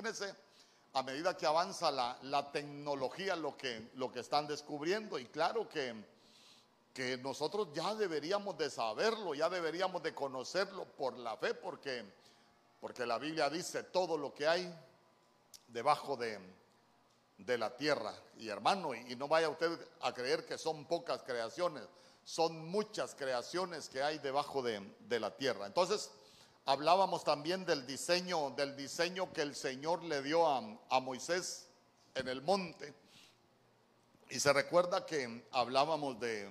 imagínense a medida que avanza la, la tecnología lo que, lo que están descubriendo y claro que, que nosotros ya deberíamos de saberlo, ya deberíamos de conocerlo por la fe porque, porque la Biblia dice todo lo que hay debajo de, de la tierra. Y hermano, y, no vaya usted a creer que son pocas creaciones, son muchas creaciones que hay debajo de, de la tierra. Entonces, Hablábamos también del diseño, del diseño que el Señor le dio a, a Moisés en el monte. Y se recuerda que hablábamos de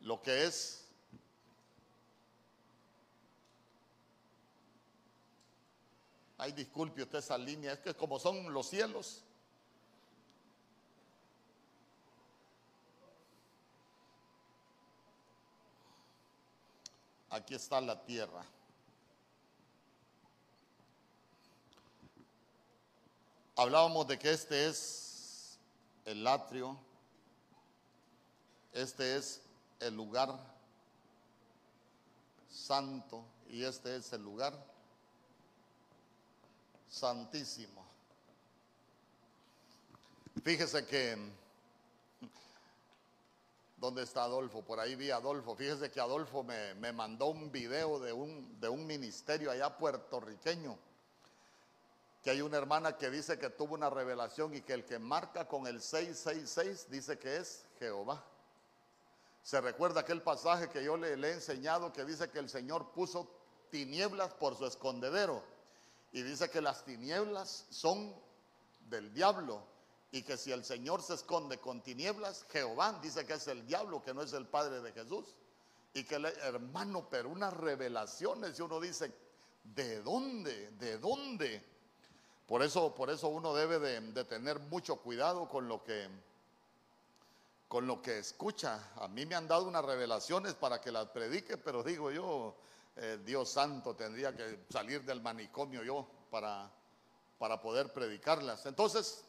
lo que es Ay, disculpe usted esa línea, es que como son los cielos. Aquí está la tierra. Hablábamos de que este es el atrio, este es el lugar santo y este es el lugar santísimo. Fíjese que, ¿dónde está Adolfo? Por ahí vi a Adolfo. Fíjese que Adolfo me, me mandó un video de un, de un ministerio allá puertorriqueño que hay una hermana que dice que tuvo una revelación y que el que marca con el 666 dice que es Jehová. Se recuerda aquel pasaje que yo le, he enseñado que dice que el Señor puso tinieblas por su escondedero y dice que las tinieblas son del diablo y que si el Señor se esconde con tinieblas, Jehová dice que es el diablo, que no es el Padre de Jesús. Y que el hermano, pero unas revelaciones y uno dice, ¿de dónde? ¿De dónde? Por eso, por eso uno debe de, tener mucho cuidado con lo que con lo que escucha. A mí me han dado unas revelaciones para que las predique, pero digo yo, eh, Dios santo, tendría que salir del manicomio yo para, para poder predicarlas. Entonces,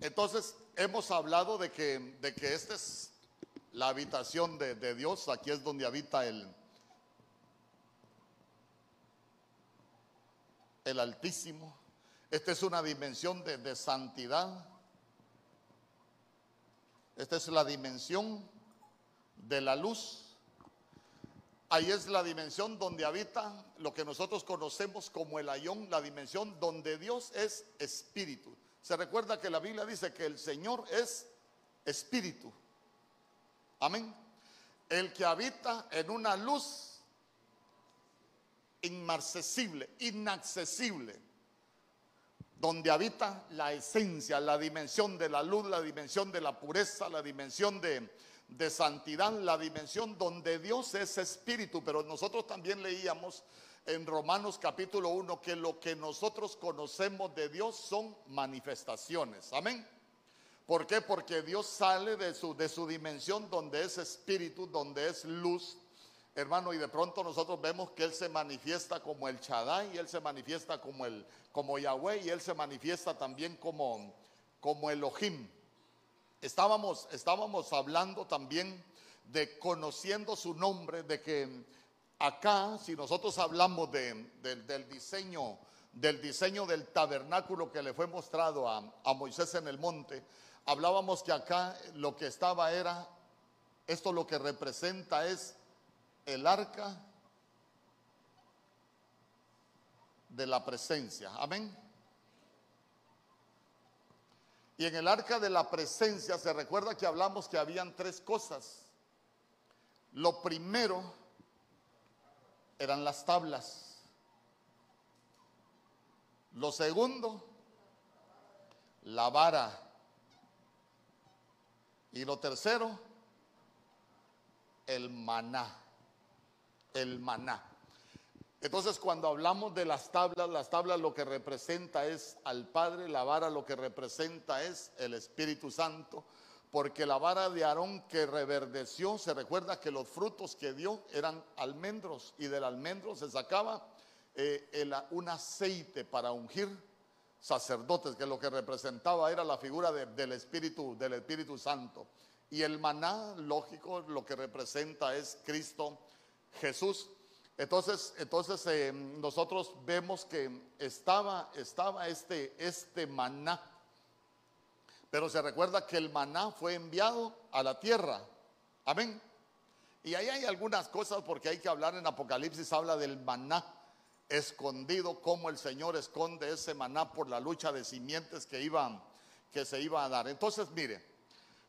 entonces hemos hablado de que, de que esta es la habitación de, de Dios, aquí es donde habita el, el Altísimo. Esta es una dimensión de, santidad. Esta es la dimensión de la luz. Ahí es la dimensión donde habita lo que nosotros conocemos como el ayón, la dimensión donde Dios es espíritu. Se recuerda que la Biblia dice que el Señor es espíritu. Amén. El que habita en una luz inmarcesible, inaccesible, donde habita la esencia, la dimensión de la luz, la dimensión de la pureza, la dimensión de, de santidad, la dimensión donde Dios es espíritu. Pero nosotros también leíamos en Romanos capítulo 1 que lo que nosotros conocemos de Dios son manifestaciones. Amén. ¿Por qué? Porque Dios sale de su, de su dimensión donde es espíritu, donde es luz, hermano, y de pronto nosotros vemos que Él se manifiesta como el Shaddai, y Él se manifiesta como, el, como Yahweh, y Él se manifiesta también como, como Elohim. Estábamos, estábamos hablando también de conociendo su nombre, de que acá, si nosotros hablamos de, del diseño, del diseño del tabernáculo que le fue mostrado a, a Moisés en el monte, hablábamos que acá lo que estaba era, esto lo que representa es el arca de la presencia. Amén. Y en el arca de la presencia se recuerda que hablamos que habían tres cosas. Lo primero eran las tablas. Lo segundo, la vara. Y lo tercero, el maná el maná. Entonces cuando hablamos de las tablas, las tablas lo que representa es al Padre, la vara lo que representa es el Espíritu Santo, porque la vara de Aarón que reverdeció, se recuerda que los frutos que dio eran almendros y del almendro se sacaba eh, un aceite para ungir sacerdotes, que lo que representaba era la figura del Espíritu, del Espíritu Santo. Y el maná, lógico, lo que representa es Cristo Jesús. Entonces, entonces eh, nosotros vemos que estaba, estaba este, este maná. Pero se recuerda que el maná fue enviado a la tierra. Amén. Y ahí hay algunas cosas porque hay que hablar en Apocalipsis, habla del maná escondido, como el Señor esconde ese maná por la lucha de simientes que, iba, que se iba a dar. Entonces, mire,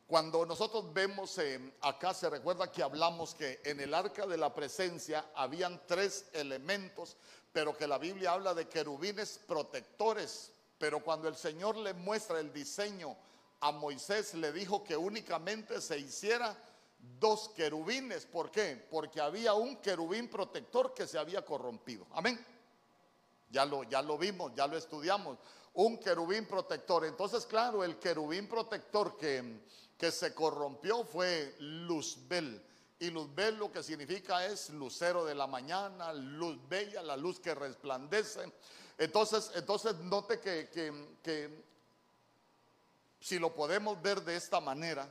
cuando nosotros vemos eh, acá, se recuerda que hablamos que en el arca de la presencia habían tres elementos, pero que la Biblia habla de querubines protectores. Pero cuando el Señor le muestra el diseño a Moisés, le dijo que únicamente se hiciera dos querubines. ¿Por qué? Porque había un querubín protector que se había corrompido. Amén. Ya lo, ya lo vimos, ya lo estudiamos. Un querubín protector. Entonces, claro, el querubín protector que que se corrompió fue Luzbel. Y Luzbel lo que significa es lucero de la mañana, luz bella, la luz que resplandece. Entonces, entonces note que, que si lo podemos ver de esta manera,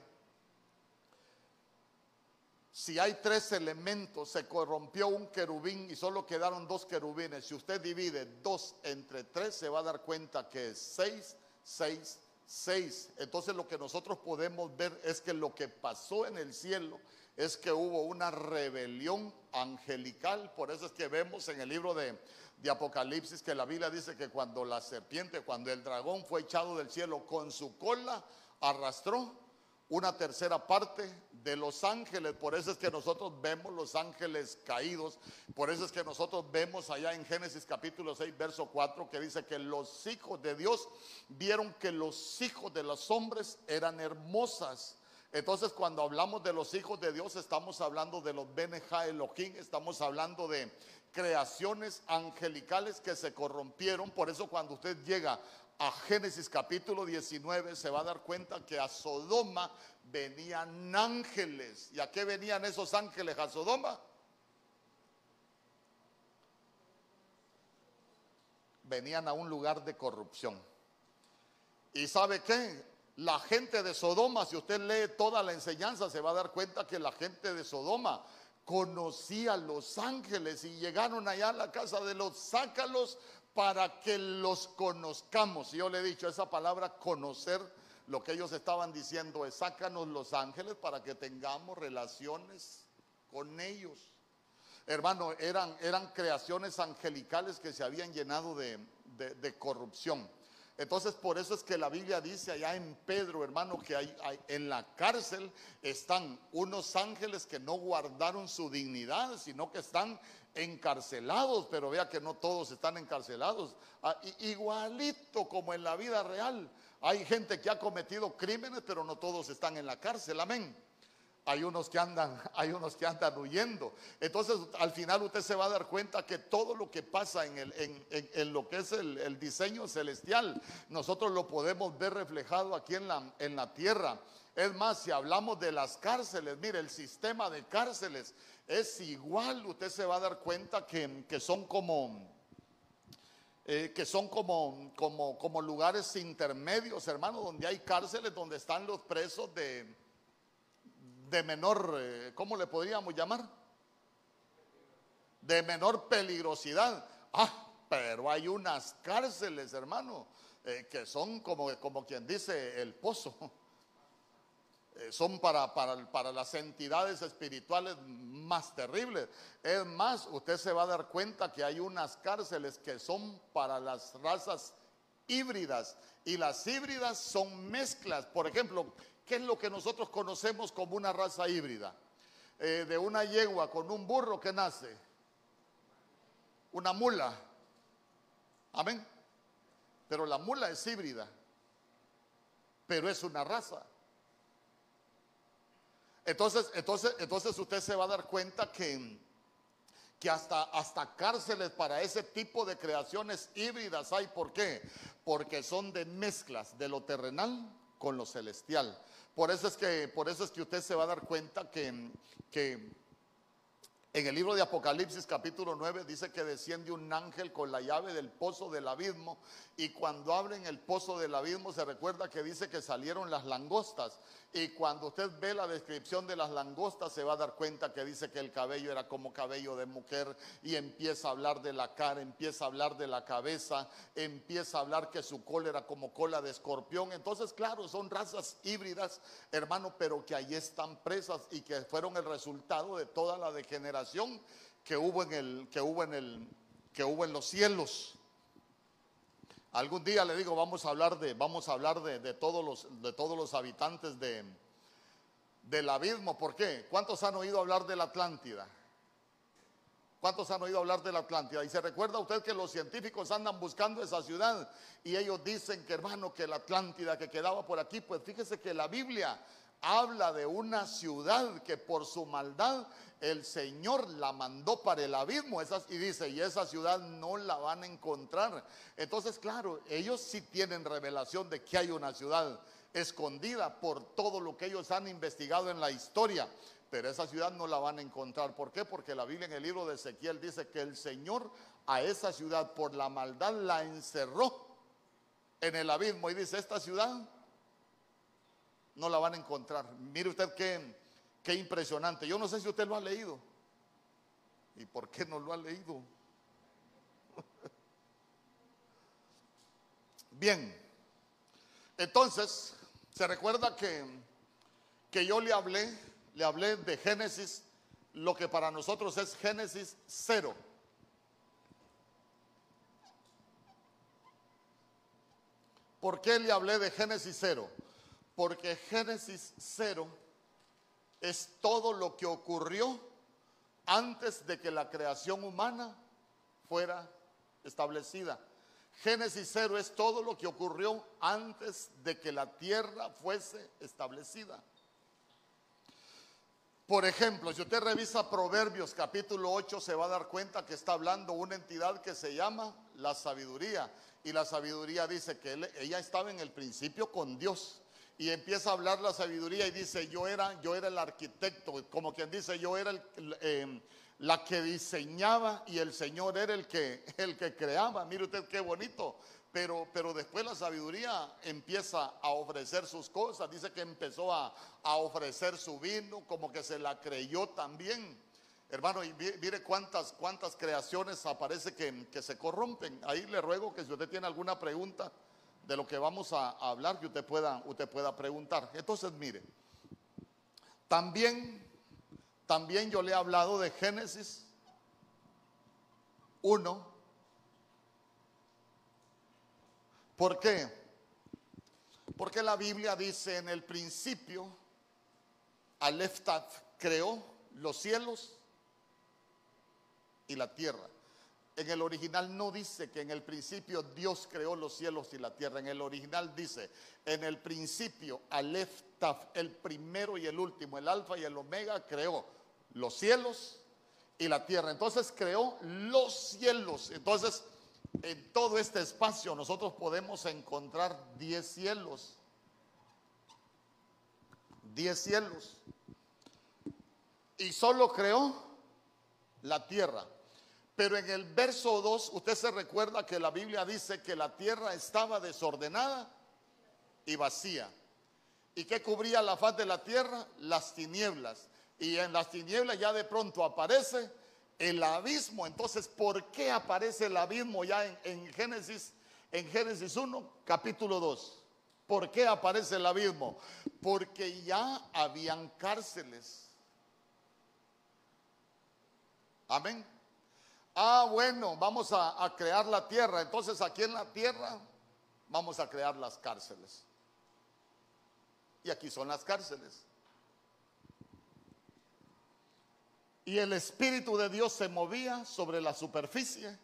si hay tres elementos, se corrompió un querubín y solo quedaron dos querubines. Si usted divide dos entre tres, se va a dar cuenta que es seis, seis, 6. Entonces lo que nosotros podemos ver es que lo que pasó en el cielo es que hubo una rebelión angelical. Por eso es que vemos en el libro de, de, Apocalipsis que la Biblia dice que cuando la serpiente, cuando el dragón fue echado del cielo con su cola, arrastró una tercera parte de los ángeles. Por eso es que nosotros vemos los ángeles caídos. Por eso es que nosotros vemos allá en Génesis capítulo 6, verso 4, que dice que los hijos de Dios vieron que los hijos de los hombres eran hermosas. Entonces cuando hablamos de los hijos de Dios estamos hablando de los Beneja Elohim, estamos hablando de creaciones angelicales que se corrompieron. Por eso cuando usted llega a Génesis capítulo 19 se va a dar cuenta que a Sodoma venían ángeles. ¿Y a qué venían esos ángeles a Sodoma? Venían a un lugar de corrupción. ¿Y sabe qué? La gente de Sodoma, si usted lee toda la enseñanza, se va a dar cuenta que la gente de Sodoma conocía a los ángeles y llegaron allá a la casa de los sácalos para que los conozcamos. Yo le he dicho esa palabra conocer, lo que ellos estaban diciendo es sácanos los ángeles para que tengamos relaciones con ellos. Hermano, eran, eran creaciones angelicales que se habían llenado de, corrupción. Entonces, por eso es que la Biblia dice allá en Pedro, hermano, que hay, en la cárcel están unos ángeles que no guardaron su dignidad, sino que están encarcelados, pero vea que no todos están encarcelados. Ah, igualito como en la vida real. Hay gente que ha cometido crímenes, pero no todos están en la cárcel. Amén. Hay unos que andan, hay unos que andan huyendo. Entonces, al final usted se va a dar cuenta que todo lo que pasa en, lo que es el, diseño celestial, nosotros lo podemos ver reflejado aquí en la, en la tierra. Es más, si hablamos de las cárceles, mire, el sistema de cárceles es igual, usted se va a dar cuenta que, son como... Eh, que son como, como, como lugares intermedios, hermano, donde hay cárceles donde están los presos de, de menor, eh, ¿cómo le podríamos llamar? De menor peligrosidad. Ah, pero hay unas cárceles, hermano, eh, que son como, como quien dice el pozo. Eh, son para, para, las entidades espirituales más terribles. Es más, usted se va a dar cuenta que hay unas cárceles que son para las razas híbridas y las híbridas son mezclas. Por ejemplo, ¿qué es lo que nosotros conocemos como una raza híbrida? Eh, de una yegua con un burro que nace, una mula. Amén. Pero la mula es híbrida, pero es una raza. Entonces, entonces, entonces usted se va a dar cuenta que, que hasta, hasta cárceles para ese tipo de creaciones híbridas hay. ¿Por qué? Porque son de mezclas de lo terrenal con lo celestial. Por eso es que, por eso es que usted se va a dar cuenta que, que En el libro de Apocalipsis capítulo 9 dice que desciende un ángel con la llave del pozo del abismo y cuando abren el pozo del abismo se recuerda que dice que salieron las langostas y cuando usted ve la descripción de las langostas se va a dar cuenta que dice que el cabello era como cabello de mujer y empieza a hablar de la cara, empieza a hablar de la cabeza, empieza a hablar que su cola era como cola de escorpión. Entonces, claro, son razas híbridas, hermano, pero que ahí están presas y que fueron el resultado de toda la degeneración que hubo en el que hubo en el que hubo en los cielos. Algún día le digo, vamos a hablar de, vamos a hablar de, todos, los, de todos los habitantes de, del abismo. ¿Por qué? ¿Cuántos han oído hablar de la Atlántida? ¿Cuántos han oído hablar de la Atlántida? Y se recuerda usted que los científicos andan buscando esa ciudad y ellos dicen que hermano, que la Atlántida que quedaba por aquí, pues fíjese que la Biblia habla de una ciudad que por su maldad el Señor la mandó para el abismo y dice, y esa ciudad no la van a encontrar. Entonces, claro, ellos sí tienen revelación de que hay una ciudad escondida por todo lo que ellos han investigado en la historia. Pero esa ciudad no la van a encontrar. ¿Por qué? Porque la Biblia en el libro de Ezequiel dice que el Señor a esa ciudad por la maldad la encerró en el abismo. Y dice, esta ciudad no la van a encontrar. Mire usted qué, Qué impresionante. Yo no sé si usted lo ha leído. ¿Y por qué no lo ha leído? Bien. Entonces, se recuerda que, que yo le hablé, le hablé de Génesis, lo que para nosotros es Génesis cero. ¿Por qué le hablé de Génesis cero? Porque Génesis cero es todo lo que ocurrió antes de que la creación humana fuera establecida. Génesis cero es todo lo que ocurrió antes de que la tierra fuese establecida. Por ejemplo, si usted revisa Proverbios capítulo 8, se va a dar cuenta que está hablando una entidad que se llama la sabiduría. Y la sabiduría dice que ella estaba en el principio con Dios y empieza a hablar la sabiduría y dice, yo era, yo era el arquitecto, como quien dice, yo era em, la que diseñaba y el Señor era el que, el que creaba. Mire usted qué bonito. Pero, pero después la sabiduría empieza a ofrecer sus cosas. Dice que empezó a, ofrecer su vino, como que se la creyó también. Hermano, y mire cuántas, cuántas creaciones aparece que, que se corrompen. Ahí le ruego que si usted tiene alguna pregunta, de lo que vamos a, hablar que usted pueda, usted pueda preguntar. Entonces, mire, también, también yo le he hablado de Génesis 1. ¿Por qué? Porque la Biblia dice en el principio, Aleftaf creó los cielos y la tierra. En el original no dice que en el principio Dios creó los cielos y la tierra. En el original dice, en el principio, Aleph Taf, el primero y el último, el alfa y el omega, creó los cielos y la tierra. Entonces creó los cielos. Entonces, en todo este espacio nosotros podemos encontrar diez cielos. Diez cielos. Y solo creó la tierra. Pero en el verso 2, usted se recuerda que la Biblia dice que la tierra estaba desordenada y vacía. ¿Y qué cubría la faz de la tierra? Las tinieblas. Y en las tinieblas ya de pronto aparece el abismo. Entonces, ¿por qué aparece el abismo ya en, Génesis, en Génesis 1, capítulo 2? ¿Por qué aparece el abismo? Porque ya habían cárceles. Amén. Ah, bueno, vamos a, crear la tierra. Entonces aquí en la tierra vamos a crear las cárceles. Y aquí son las cárceles. Y el Espíritu de Dios se movía sobre la superficie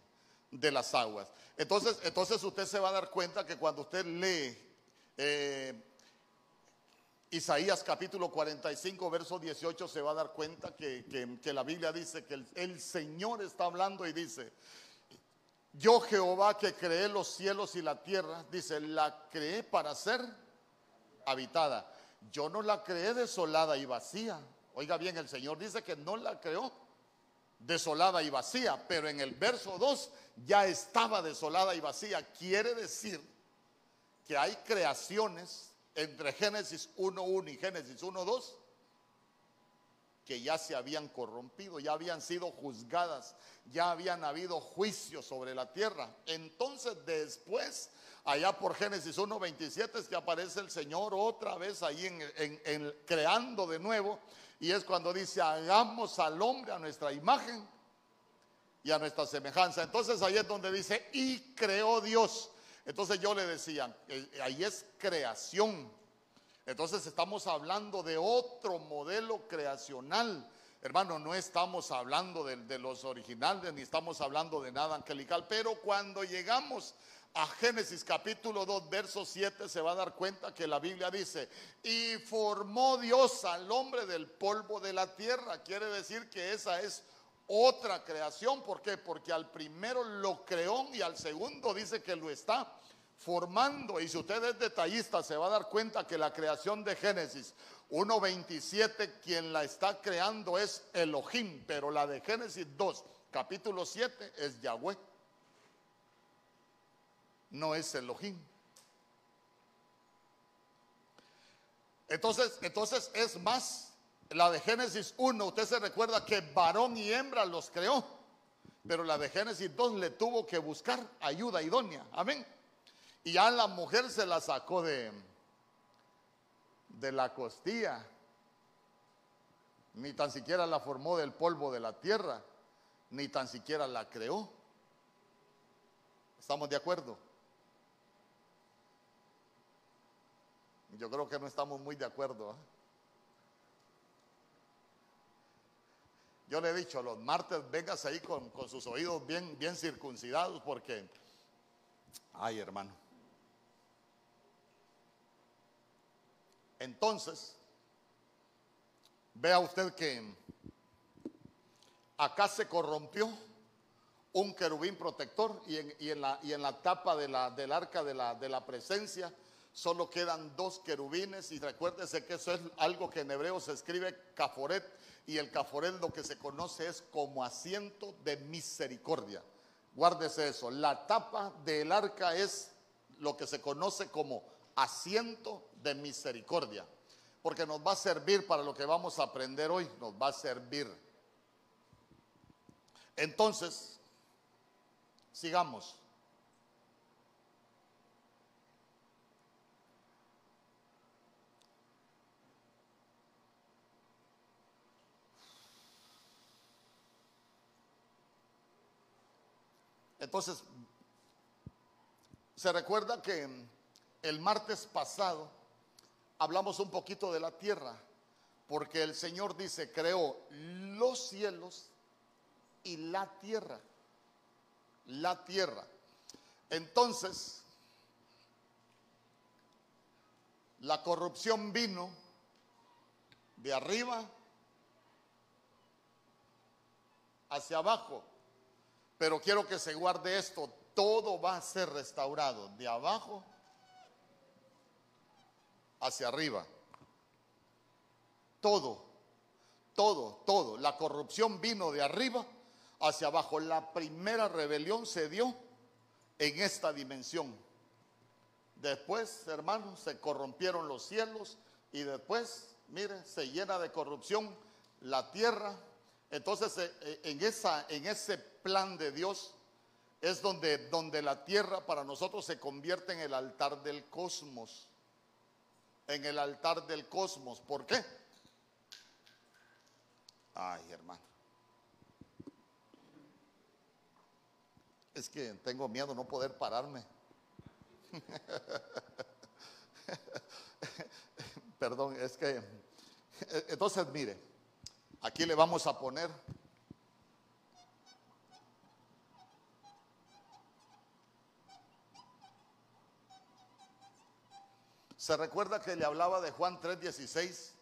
de las aguas. Entonces, entonces usted se va a dar cuenta que cuando usted lee eh, Isaías capítulo 45, verso 18 se va a dar cuenta que, la Biblia dice que el, Señor está hablando y dice, yo Jehová que creé los cielos y la tierra, dice, la creé para ser habitada. Yo no la creé desolada y vacía. Oiga bien, el Señor dice que no la creó desolada y vacía, pero en el verso 2 ya estaba desolada y vacía. Quiere decir que hay creaciones entre Génesis 1.1 y Génesis 1.2 que ya se habían corrompido, ya habían sido juzgadas, ya habían habido juicios sobre la tierra. Entonces después, allá por Génesis 1.27 es que aparece el Señor otra vez ahí en, creando de nuevo. Y es cuando dice, hagamos al hombre a nuestra imagen y a nuestra semejanza. Entonces ahí es donde dice, y creó Dios. Entonces yo le decía, eh, ahí es creación entonces estamos hablando de otro modelo creacional. Hermano, no estamos hablando de, los originales, ni estamos hablando de nada angelical, pero cuando llegamos a Génesis capítulo 2, verso 7, se va a dar cuenta que la Biblia dice, y formó Dios al hombre del polvo de la tierra. Quiere decir que esa es otra creación. ¿Por qué? Porque al primero lo creó y al segundo dice que lo está formando, y si usted es detallista, se va a dar cuenta que la creación de Génesis 1.27, quien la está creando es Elohim, pero la de Génesis 2, capítulo 7, es Yahweh. No es Elohim. Entonces, entonces es más, la de Génesis 1, usted se recuerda que varón y hembra los creó, pero la de Génesis 2 le tuvo que buscar ayuda idónea. Amén. Y ya la mujer se la sacó de, de la costilla. Ni tan siquiera la formó del polvo de la tierra. Ni tan siquiera la creó. ¿Estamos de acuerdo? Yo creo que no estamos muy de acuerdo. ¿eh? Yo le he dicho, los martes vengas ahí con, con sus oídos bien, bien circuncidados porque, ay hermano, Entonces, vea usted que acá se corrompió un querubín protector y en, la, y en la, tapa de la, del arca de la, de la presencia solo quedan dos querubines y recuérdese que eso es algo que en hebreo se escribe caforet y el caforet lo que se conoce es como asiento de misericordia. Guárdese eso, la tapa del arca es lo que se conoce como asiento de misericordia, porque nos va a servir para lo que vamos a aprender hoy, nos va a servir. Entonces, sigamos. Entonces, se recuerda que el martes pasado hablamos un poquito de la tierra, porque el Señor dice, creó los cielos y la tierra. La tierra. Entonces, la corrupción vino de arriba hacia abajo. Pero quiero que se guarde esto, todo va a ser restaurado de abajo hacia arriba. Todo, todo, todo. La corrupción vino de arriba hacia abajo. La primera rebelión se dio en esta dimensión. Después, hermanos, se corrompieron los cielos y después, mire, se llena de corrupción la tierra. Entonces, eh, eh, en, esa, en ese plan de Dios es donde, donde la tierra para nosotros se convierte en el altar del cosmos en el altar del cosmos. ¿Por qué? Ay, hermano. Es que tengo miedo no poder pararme. Perdón, es que... Entonces, mire, aquí le vamos a poner Se recuerda que le hablaba de Juan 3:16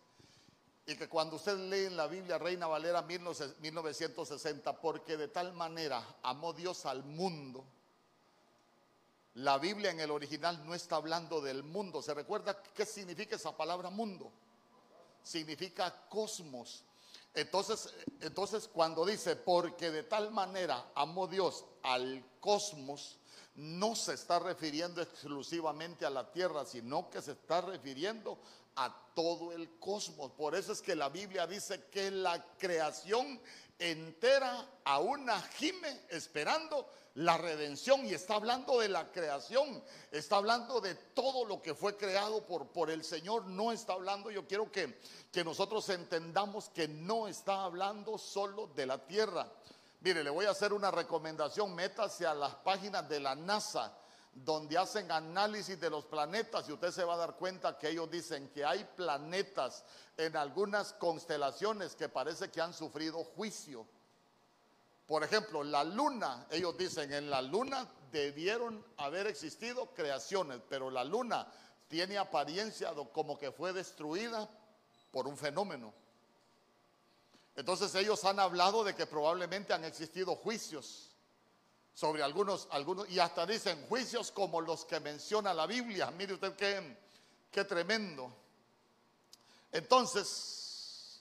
y que cuando usted lee en la Biblia Reina Valera 1960, porque de tal manera amó Dios al mundo, la Biblia en el original no está hablando del mundo. ¿Se recuerda qué significa esa palabra mundo? Significa cosmos. Entonces, entonces cuando dice, porque de tal manera amó Dios al cosmos, no se está refiriendo exclusivamente a la tierra, sino que se está refiriendo a todo el cosmos. Por eso es que la Biblia dice que la creación entera aún gime esperando la redención y está hablando de la creación, está hablando de todo lo que fue creado por, por el Señor, no está hablando, yo quiero que, que nosotros entendamos que no está hablando solo de la tierra. Mire, le voy a hacer una recomendación, métase a las páginas de la NASA donde hacen análisis de los planetas y usted se va a dar cuenta que ellos dicen que hay planetas en algunas constelaciones que parece que han sufrido juicio. Por ejemplo, la luna, ellos dicen, en la luna debieron haber existido creaciones, pero la luna tiene apariencia como que fue destruida por un fenómeno. Entonces ellos han hablado de que probablemente han existido juicios sobre algunos, algunos, y hasta dicen juicios como los que menciona la Biblia. Mire usted qué, qué tremendo. Entonces,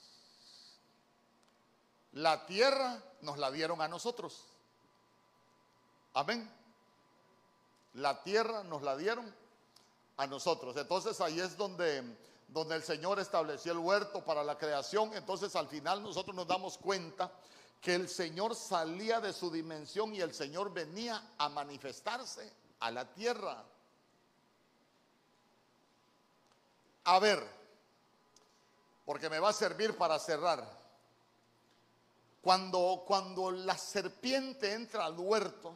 la tierra nos la dieron a nosotros. Amén. La tierra nos la dieron a nosotros. Entonces ahí es donde, donde el Señor estableció el huerto para la creación. Entonces al final nosotros nos damos cuenta que el Señor salía de su dimensión y el Señor venía a manifestarse a la tierra. A ver, porque me va a servir para cerrar. Cuando, cuando la serpiente entra al huerto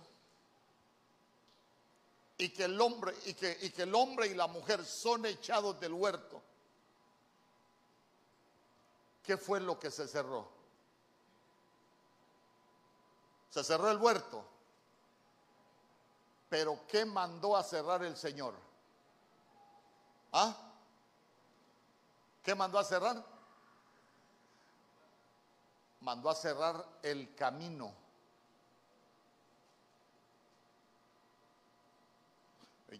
y que el hombre y que, y que el hombre y la mujer son echados del huerto, ¿qué fue lo que se cerró? Se cerró el huerto. Pero ¿qué mandó a cerrar el Señor? ¿Ah? ¿Qué mandó a cerrar? mandó a cerrar el camino.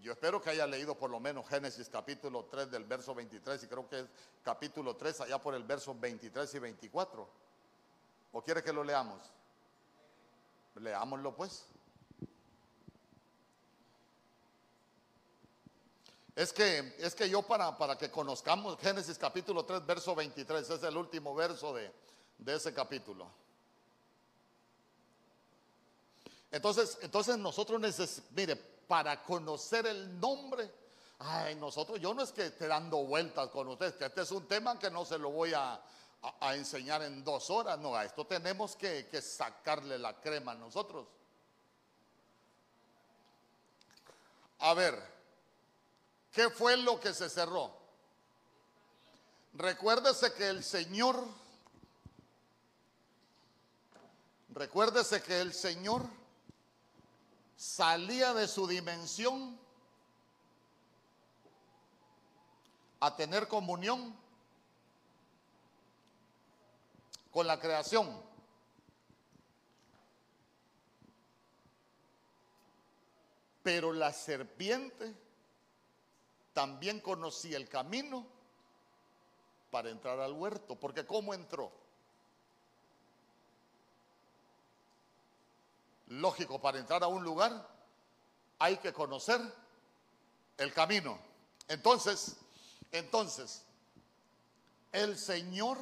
Yo espero que haya leído por lo menos Génesis capítulo 3 del verso 23 y creo que es capítulo 3 allá por el verso 23 y 24. ¿O quiere que lo leamos? Leámoslo pues. Es que, es que yo para, para que conozcamos Génesis capítulo 3, verso 23, es el último verso de, de ese capítulo. Entonces, entonces nosotros necesitamos, mire, para conocer el nombre, ay, nosotros, yo no es que esté dando vueltas con ustedes, que este es un tema que no se lo voy a, enseñar en dos horas, no, a esto tenemos que, que sacarle la crema a nosotros. A ver, ¿qué fue lo que se cerró? Recuérdese que el Señor Recuérdese que el Señor salía de su dimensión a tener comunión con la creación. Pero la serpiente también conocía el camino para entrar al huerto, porque ¿cómo entró? Lógico, para entrar a un lugar hay que conocer el camino. Entonces, entonces, el Señor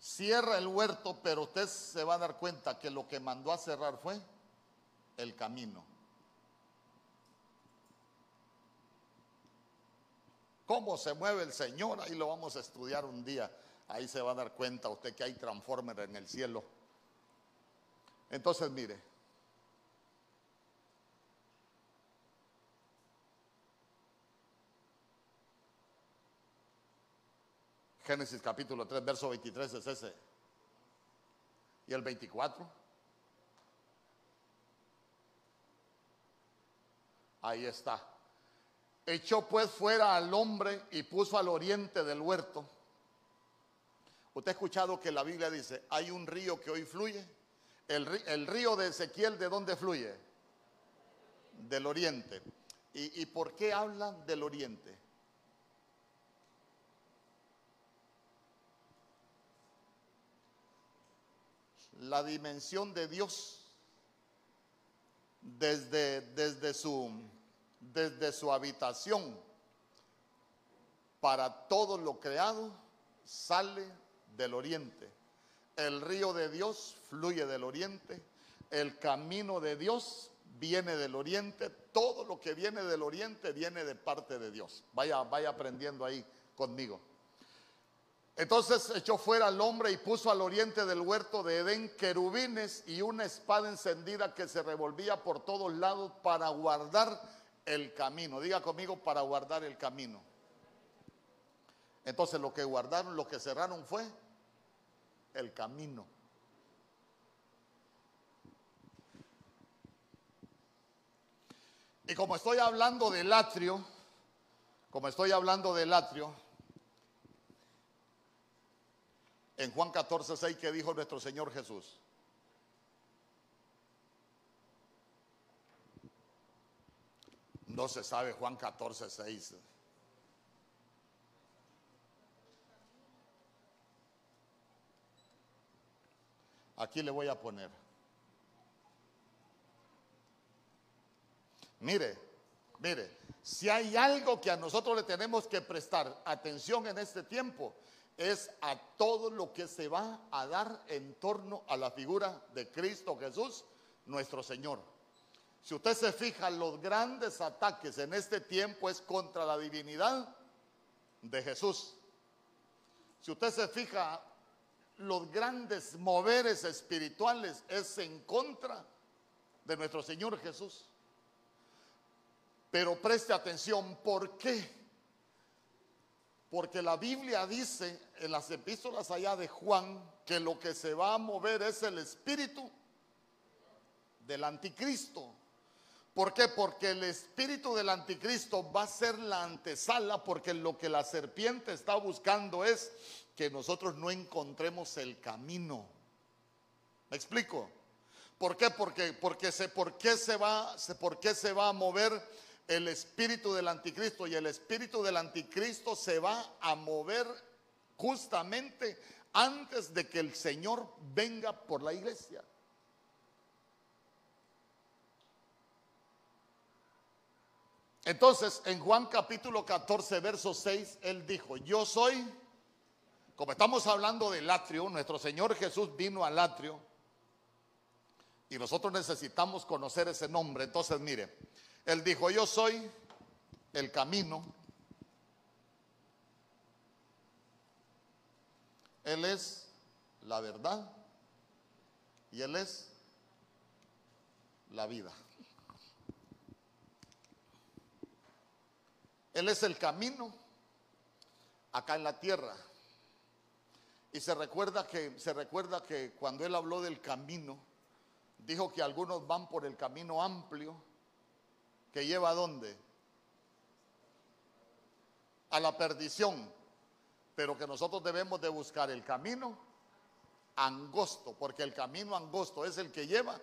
cierra el huerto, pero usted se va a dar cuenta que lo que mandó a cerrar fue el camino. ¿Cómo se mueve el Señor? Ahí lo vamos a estudiar un día. Ahí se va a dar cuenta usted que hay transformer en el cielo. Entonces, mire. Génesis capítulo 3, verso 23 es ese. ¿Y el 24? Ahí está. Echó pues fuera al hombre y puso al oriente del huerto. Usted ha escuchado que la Biblia dice, hay un río que hoy fluye el, río de Ezequiel, ¿de dónde fluye? Del oriente. ¿Y, ¿Y por qué hablan del oriente? la dimensión de Dios desde, desde, su, desde su habitación para todo lo creado sale del oriente. El río de Dios fluye del oriente. El camino de Dios viene del oriente. Todo lo que viene del oriente viene de parte de Dios. Vaya, vaya aprendiendo ahí conmigo. Entonces echó fuera al hombre y puso al oriente del huerto de Edén querubines y una espada encendida que se revolvía por todos lados para guardar el camino. Diga conmigo, para guardar el camino. Entonces lo que guardaron, lo que cerraron fue el camino. Y como estoy hablando del atrio, como estoy hablando del atrio, en Juan 14, 6, que dijo nuestro Señor Jesús. No se sabe Juan 14, 6. Aquí le voy a poner. Mire, mire, si hay algo que a nosotros le tenemos que prestar atención en este tiempo, es a todo lo que se va a dar en torno a la figura de Cristo Jesús, nuestro Señor. Si usted se fija, los grandes ataques en este tiempo es contra la divinidad de Jesús. Si usted se fija, los grandes moveres espirituales es en contra de nuestro Señor Jesús. Pero preste atención, ¿por qué? Porque la Biblia dice en las epístolas allá de Juan que lo que se va a mover es el espíritu del anticristo. ¿Por qué? Porque el espíritu del anticristo va a ser la antesala porque lo que la serpiente está buscando es que nosotros no encontremos el camino. ¿Me explico? ¿Por qué? Porque, porque se, ¿por qué se va, por qué se va a mover el espíritu del anticristo? Y el espíritu del anticristo se va a mover justamente antes de que el Señor venga por la iglesia. Entonces, en Juan capítulo 14, verso 6, él dijo, yo soy como estamos hablando del atrio, nuestro Señor Jesús vino al atrio y nosotros necesitamos conocer ese nombre. Entonces, mire, Él dijo, yo soy el camino. Él es la verdad y Él es la vida. Él es el camino acá en la tierra. Y se recuerda que se recuerda que cuando él habló del camino, dijo que algunos van por el camino amplio que lleva a dónde? A la perdición. Pero que nosotros debemos de buscar el camino angosto, porque el camino angosto es el que lleva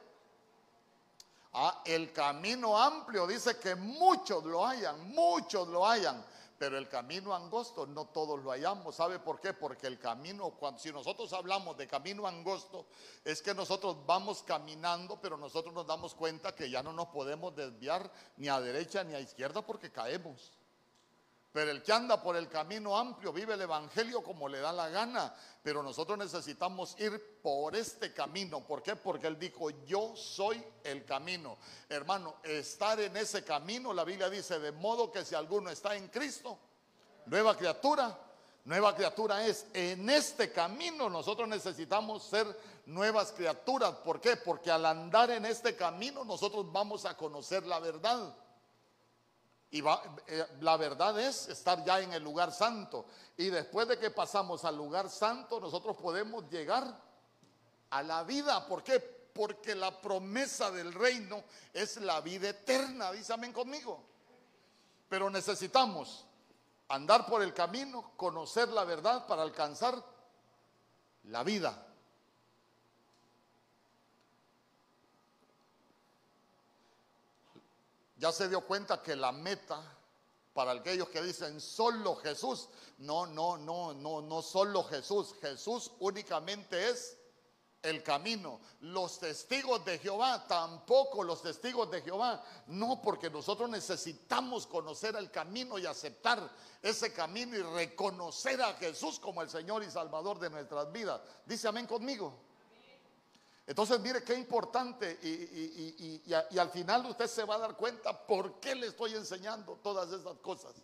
a el camino amplio dice que muchos lo hayan, muchos lo hayan, pero el camino angosto no todos lo hallamos. ¿Sabe por qué? Porque el camino, cuando, si nosotros hablamos de camino angosto, es que nosotros vamos caminando, pero nosotros nos damos cuenta que ya no nos podemos desviar ni a derecha ni a izquierda porque caemos. Pero el que anda por el camino amplio vive el Evangelio como le da la gana. Pero nosotros necesitamos ir por este camino. ¿Por qué? Porque Él dijo, yo soy el camino. Hermano, estar en ese camino, la Biblia dice, de modo que si alguno está en Cristo, nueva criatura, nueva criatura es. En este camino nosotros necesitamos ser nuevas criaturas. ¿Por qué? Porque al andar en este camino nosotros vamos a conocer la verdad. Y eh, la verdad es estar ya en el lugar santo. Y después de que pasamos al lugar santo, nosotros podemos llegar a la vida. ¿Por qué? Porque la promesa del reino es la vida eterna. Dísame conmigo. Pero necesitamos andar por el camino, conocer la verdad para alcanzar la vida. Ya se dio cuenta que la meta para aquellos que dicen solo Jesús, no, no, no, no, no solo Jesús, Jesús únicamente es el camino. Los testigos de Jehová, tampoco los testigos de Jehová. No, porque nosotros necesitamos conocer el camino y aceptar ese camino y reconocer a Jesús como el Señor y Salvador de nuestras vidas. Dice amén conmigo. Entonces, mire qué importante y, y, al final usted se va a dar cuenta por qué le estoy enseñando todas esas cosas.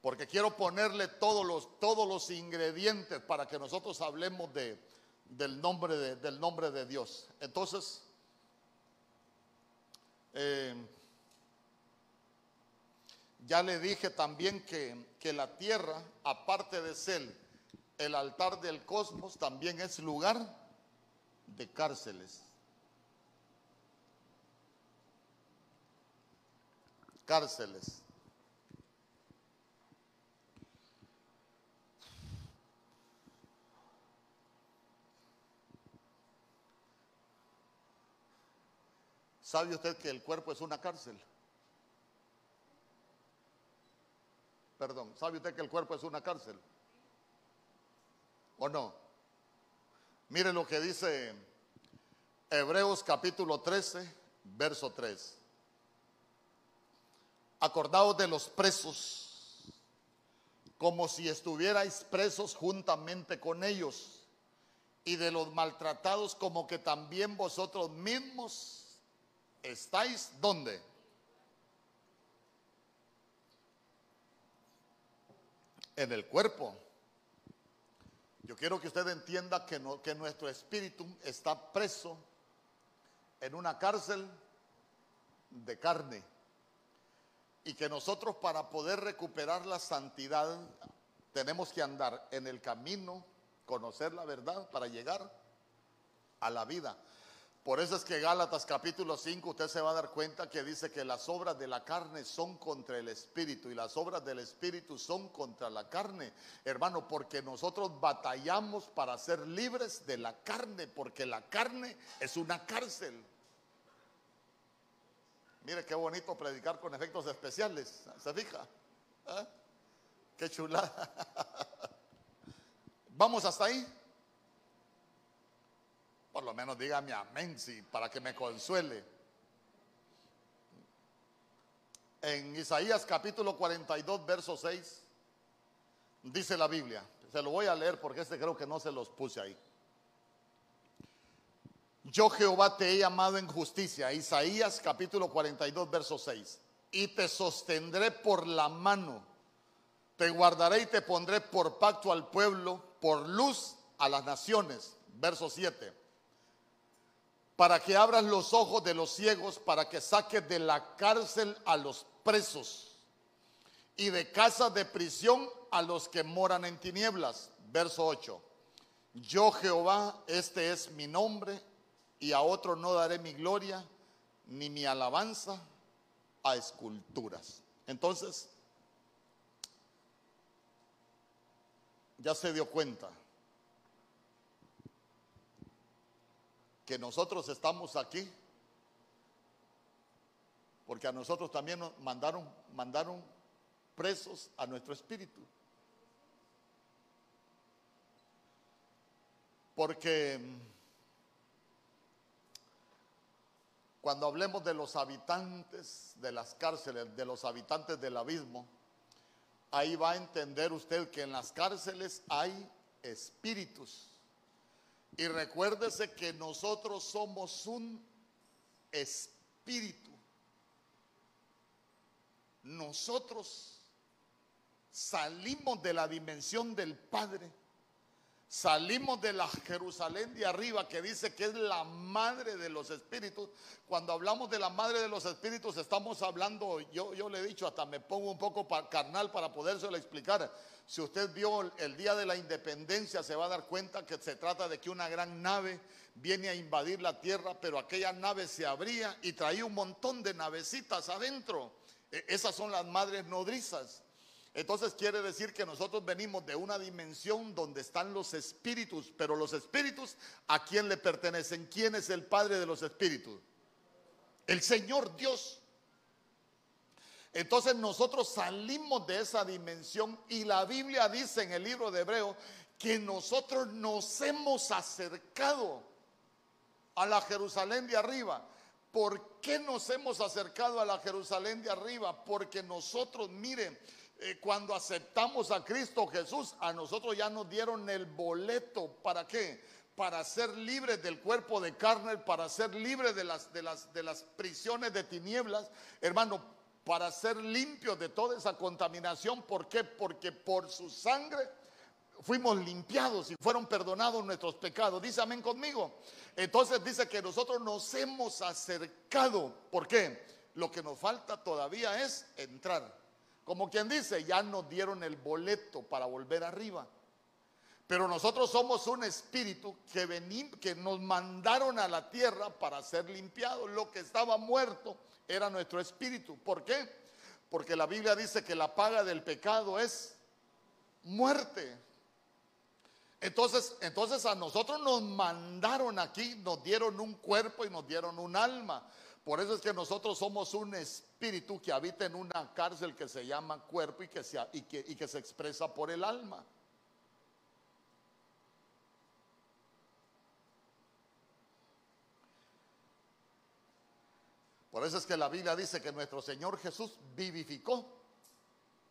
Porque quiero ponerle todos los, todos los ingredientes para que nosotros hablemos de, del, nombre de, del nombre de Dios. Entonces, eh, ya le dije también que, que la tierra, aparte de ser el altar del cosmos, también es lugar de cárceles. Cárceles. ¿Sabe usted que el cuerpo es una cárcel? Perdón, ¿sabe usted que el cuerpo es una cárcel? ¿O no? Mire lo que dice Hebreos capítulo 13, verso 3. Acordaos de los presos, como si estuvierais presos juntamente con ellos, y de los maltratados como que también vosotros mismos estáis donde? En el cuerpo. Yo quiero que usted entienda que, que nuestro espíritu está preso en una cárcel de carne y que nosotros para poder recuperar la santidad tenemos que andar en el camino, conocer la verdad para llegar a la vida. Por eso es que Gálatas capítulo 5 usted se va a dar cuenta que dice que las obras de la carne son contra el espíritu y las obras del espíritu son contra la carne. Hermano, porque nosotros batallamos para ser libres de la carne, porque la carne es una cárcel. Mire qué bonito predicar con efectos especiales, ¿se fija? ¿Eh? Qué chulada. ¿Vamos hasta ahí? Por lo menos dígame amén, sí, para que me consuele. En Isaías capítulo 42, verso 6, dice la Biblia. Se lo voy a leer porque este creo que no se los puse ahí. Yo Jehová te he llamado en justicia. Isaías capítulo 42, verso 6. Y te sostendré por la mano. Te guardaré y te pondré por pacto al pueblo, por luz a las naciones. Verso 7 para que abras los ojos de los ciegos, para que saques de la cárcel a los presos y de casa de prisión a los que moran en tinieblas. Verso 8. Yo Jehová, este es mi nombre, y a otro no daré mi gloria, ni mi alabanza a esculturas. Entonces, ya se dio cuenta que nosotros estamos aquí, porque a nosotros también nos mandaron, mandaron presos a nuestro espíritu. Porque cuando hablemos de los habitantes de las cárceles, de los habitantes del abismo, ahí va a entender usted que en las cárceles hay espíritus. Y recuérdese que nosotros somos un espíritu. Nosotros salimos de la dimensión del Padre. Salimos de la Jerusalén de arriba que dice que es la madre de los espíritus. Cuando hablamos de la madre de los espíritus estamos hablando, yo, yo le he dicho, hasta me pongo un poco carnal para podérselo explicar. Si usted vio el día de la independencia, se va a dar cuenta que se trata de que una gran nave viene a invadir la tierra, pero aquella nave se abría y traía un montón de navecitas adentro. E, esas son las madres nodrizas. Entonces quiere decir que nosotros venimos de una dimensión donde están los espíritus, pero los espíritus, ¿a quién le pertenecen? ¿Quién es el Padre de los espíritus? El Señor Dios. Entonces nosotros salimos de esa dimensión y la Biblia dice en el libro de Hebreo que nosotros nos hemos acercado a la Jerusalén de arriba. ¿Por qué nos hemos acercado a la Jerusalén de arriba? Porque nosotros, miren, eh, cuando aceptamos a Cristo Jesús, a nosotros ya nos dieron el boleto. ¿Para qué? Para ser libres del cuerpo de carne, para ser libres de las, de las, de las prisiones de tinieblas. Hermano, para ser limpios de toda esa contaminación. ¿Por qué? Porque por su sangre fuimos limpiados y fueron perdonados nuestros pecados. Dice amén conmigo. Entonces dice que nosotros nos hemos acercado. ¿Por qué? Lo que nos falta todavía es entrar. Como quien dice, ya nos dieron el boleto para volver arriba. Pero nosotros somos un espíritu que, que nos mandaron a la tierra para ser limpiados. Lo que estaba muerto era nuestro espíritu. ¿Por qué? Porque la Biblia dice que la paga del pecado es muerte. Entonces, entonces a nosotros nos mandaron aquí, nos dieron un cuerpo y nos dieron un alma. Por eso es que nosotros somos un espíritu que habita en una cárcel que se llama cuerpo y que se, expresa por el alma. Por eso es que la Biblia dice que nuestro Señor Jesús vivificó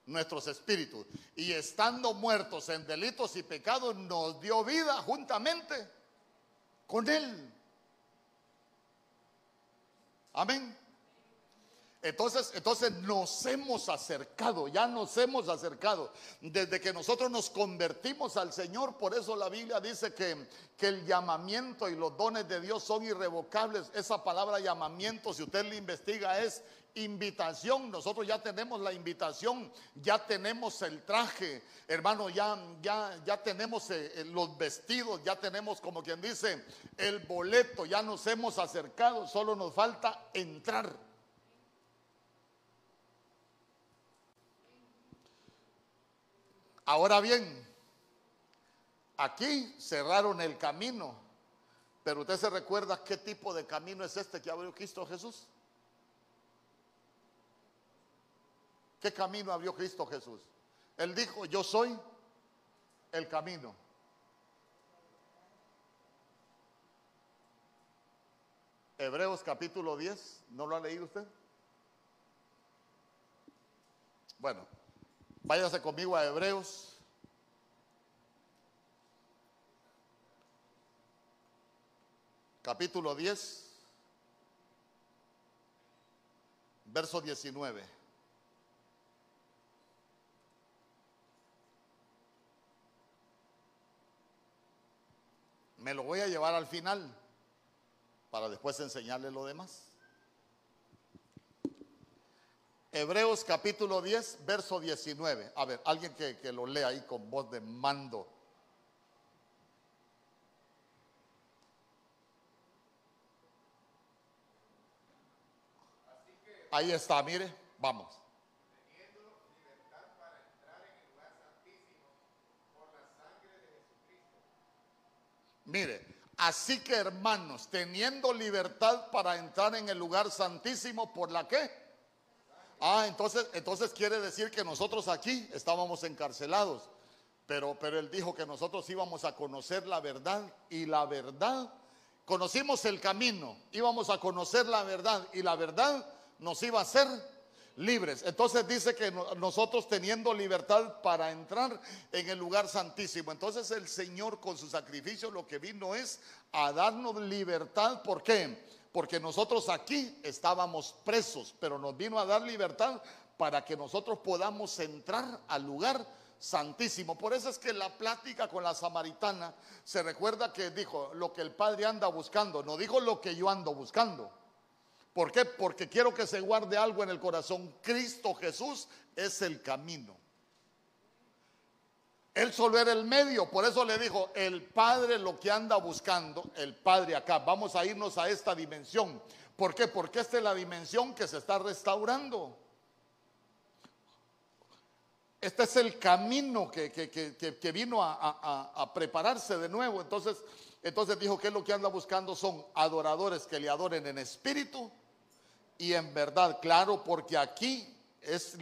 nuestros espíritus y estando muertos en delitos y pecados nos dio vida juntamente con Él. Amén. Entonces, entonces nos hemos acercado, ya nos hemos acercado. Desde que nosotros nos convertimos al Señor, por eso la Biblia dice que, que el llamamiento y los dones de Dios son irrevocables. Esa palabra llamamiento, si usted le investiga, es invitación. Nosotros ya tenemos la invitación, ya tenemos el traje, hermano, ya, ya, ya tenemos eh, eh, los vestidos, ya tenemos, como quien dice, el boleto, ya nos hemos acercado, solo nos falta entrar. Ahora bien, aquí cerraron el camino, pero usted se recuerda qué tipo de camino es este que abrió Cristo Jesús. ¿Qué camino abrió Cristo Jesús? Él dijo, yo soy el camino. Hebreos capítulo 10, ¿no lo ha leído usted? Bueno, váyase conmigo a Hebreos. Capítulo 10, verso 19. Me lo voy a llevar al final para después enseñarle lo demás. Hebreos capítulo 10, verso 19. A ver, alguien que, que lo lea ahí con voz de mando. Ahí está, mire, vamos. Mire, así que hermanos, teniendo libertad para entrar en el lugar santísimo, ¿por la qué? Ah, entonces, entonces quiere decir que nosotros aquí estábamos encarcelados. Pero, pero él dijo que nosotros íbamos a conocer la verdad y la verdad, conocimos el camino, íbamos a conocer la verdad y la verdad nos iba a hacer libres. Entonces dice que nosotros teniendo libertad para entrar en el lugar santísimo. Entonces el Señor con su sacrificio lo que vino es a darnos libertad. ¿Por qué? Porque nosotros aquí estábamos presos, pero nos vino a dar libertad para que nosotros podamos entrar al lugar santísimo. Por eso es que la plática con la samaritana se recuerda que dijo lo que el Padre anda buscando, no dijo lo que yo ando buscando. ¿Por qué? Porque quiero que se guarde algo en el corazón. Cristo Jesús es el camino. Él solo era el medio, por eso le dijo, el Padre lo que anda buscando, el Padre acá, vamos a irnos a esta dimensión. ¿Por qué? Porque esta es la dimensión que se está restaurando. Este es el camino que, vino a, a, prepararse de nuevo. Entonces, entonces dijo que lo que anda buscando son adoradores que le adoren en espíritu y en verdad, claro, porque aquí es,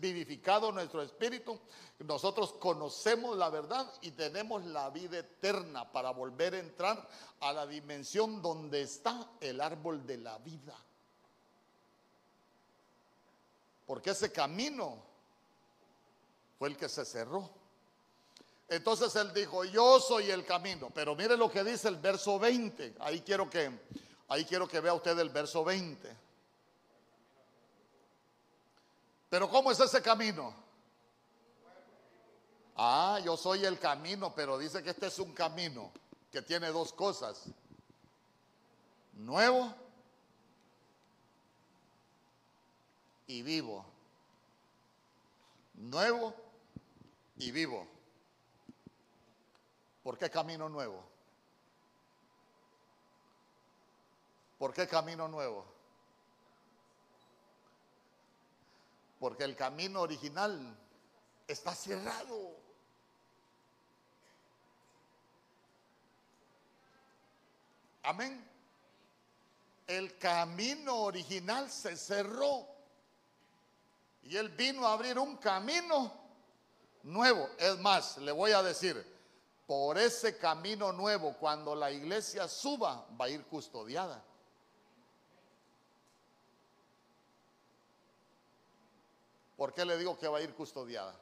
vivificado nuestro espíritu, nosotros conocemos la verdad y tenemos la vida eterna para volver a entrar a la dimensión donde está el árbol de la vida. Porque ese camino fue el que se cerró. Entonces él dijo, yo soy el camino. Pero mire lo que dice el verso 20. Ahí quiero que, ahí quiero que vea usted el verso 20. Pero ¿cómo es ese camino? Ah, yo soy el camino, pero dice que este es un camino que tiene dos cosas. Nuevo y vivo. Nuevo y vivo. ¿Por qué camino nuevo? ¿Por qué camino nuevo? Porque el camino original está cerrado. Amén. El camino original se cerró. Y él vino a abrir un camino nuevo. Es más, le voy a decir, por ese camino nuevo, cuando la iglesia suba, va a ir custodiada. ¿Por qué le digo que va a ir custodiada?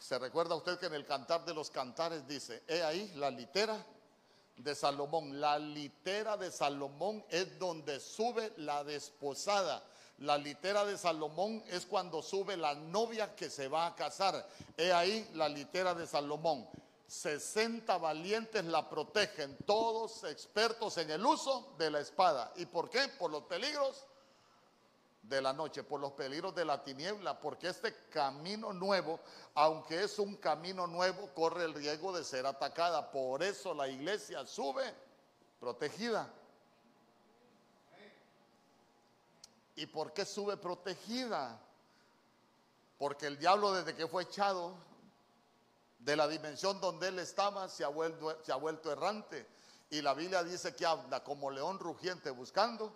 ¿Se recuerda usted que en el cantar de los cantares dice, he ahí la litera de Salomón? La litera de Salomón es donde sube la desposada. La litera de Salomón es cuando sube la novia que se va a casar. He ahí la litera de Salomón. 60 valientes la protegen, todos expertos en el uso de la espada. ¿Y por qué? Por los peligros de la noche, por los peligros de la tiniebla, porque este camino nuevo, aunque es un camino nuevo, corre el riesgo de ser atacada. Por eso la iglesia sube protegida. ¿Y por qué sube protegida? Porque el diablo desde que fue echado de la dimensión donde él estaba, se ha vuelto, errante. Y la Biblia dice que anda como león rugiente buscando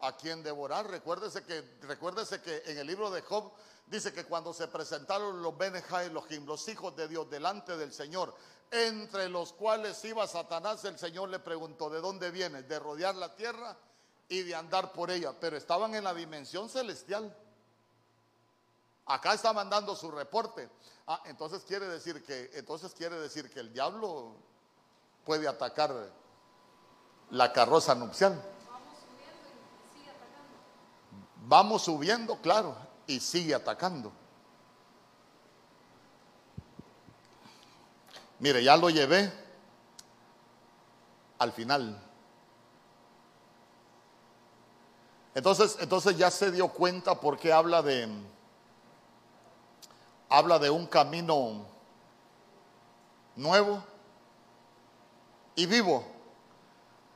a quien devorar. Recuérdese que, recuérdese que en el libro de Job dice que cuando se presentaron los Benejai, los, los hijos de Dios delante del Señor, entre los cuales iba Satanás, el Señor le preguntó, ¿de dónde vienes? De rodear la tierra y de andar por ella. Pero estaban en la dimensión celestial. Acá está mandando su reporte. Ah, entonces quiere decir que, entonces quiere decir que el diablo puede atacar la carroza nupcial. Vamos subiendo, claro, y sigue atacando. Mire, ya lo llevé al final. Entonces, entonces ya se dio cuenta porque habla de habla de un camino nuevo y vivo.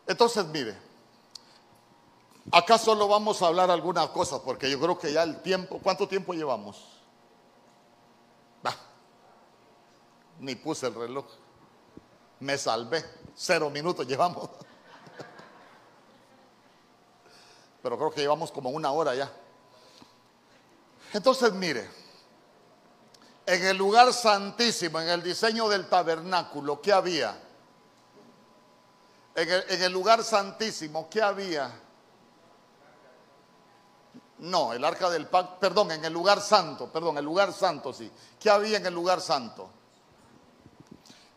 Entonces, mire, acá solo vamos a hablar algunas cosas porque yo creo que ya el tiempo, ¿cuánto tiempo llevamos? ni puse el reloj. Me salvé. Cero minutos llevamos. Pero creo que llevamos como una hora ya. Entonces, mire en el lugar santísimo, en el diseño del tabernáculo, ¿qué había? En el, lugar santísimo, ¿qué había? No, el arca del pacto, perdón, en el lugar santo, perdón, el lugar santo, sí. ¿Qué había en el lugar santo?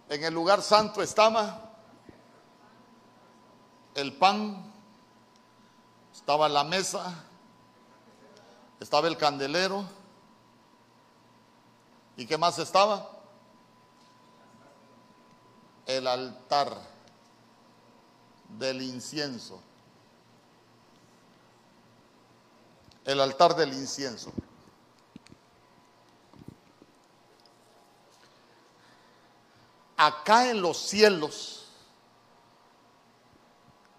En el lugar santo estaba el pan, estaba la mesa, estaba el candelero ¿Y qué más estaba? El altar del incienso. El altar del incienso. Acá en los cielos,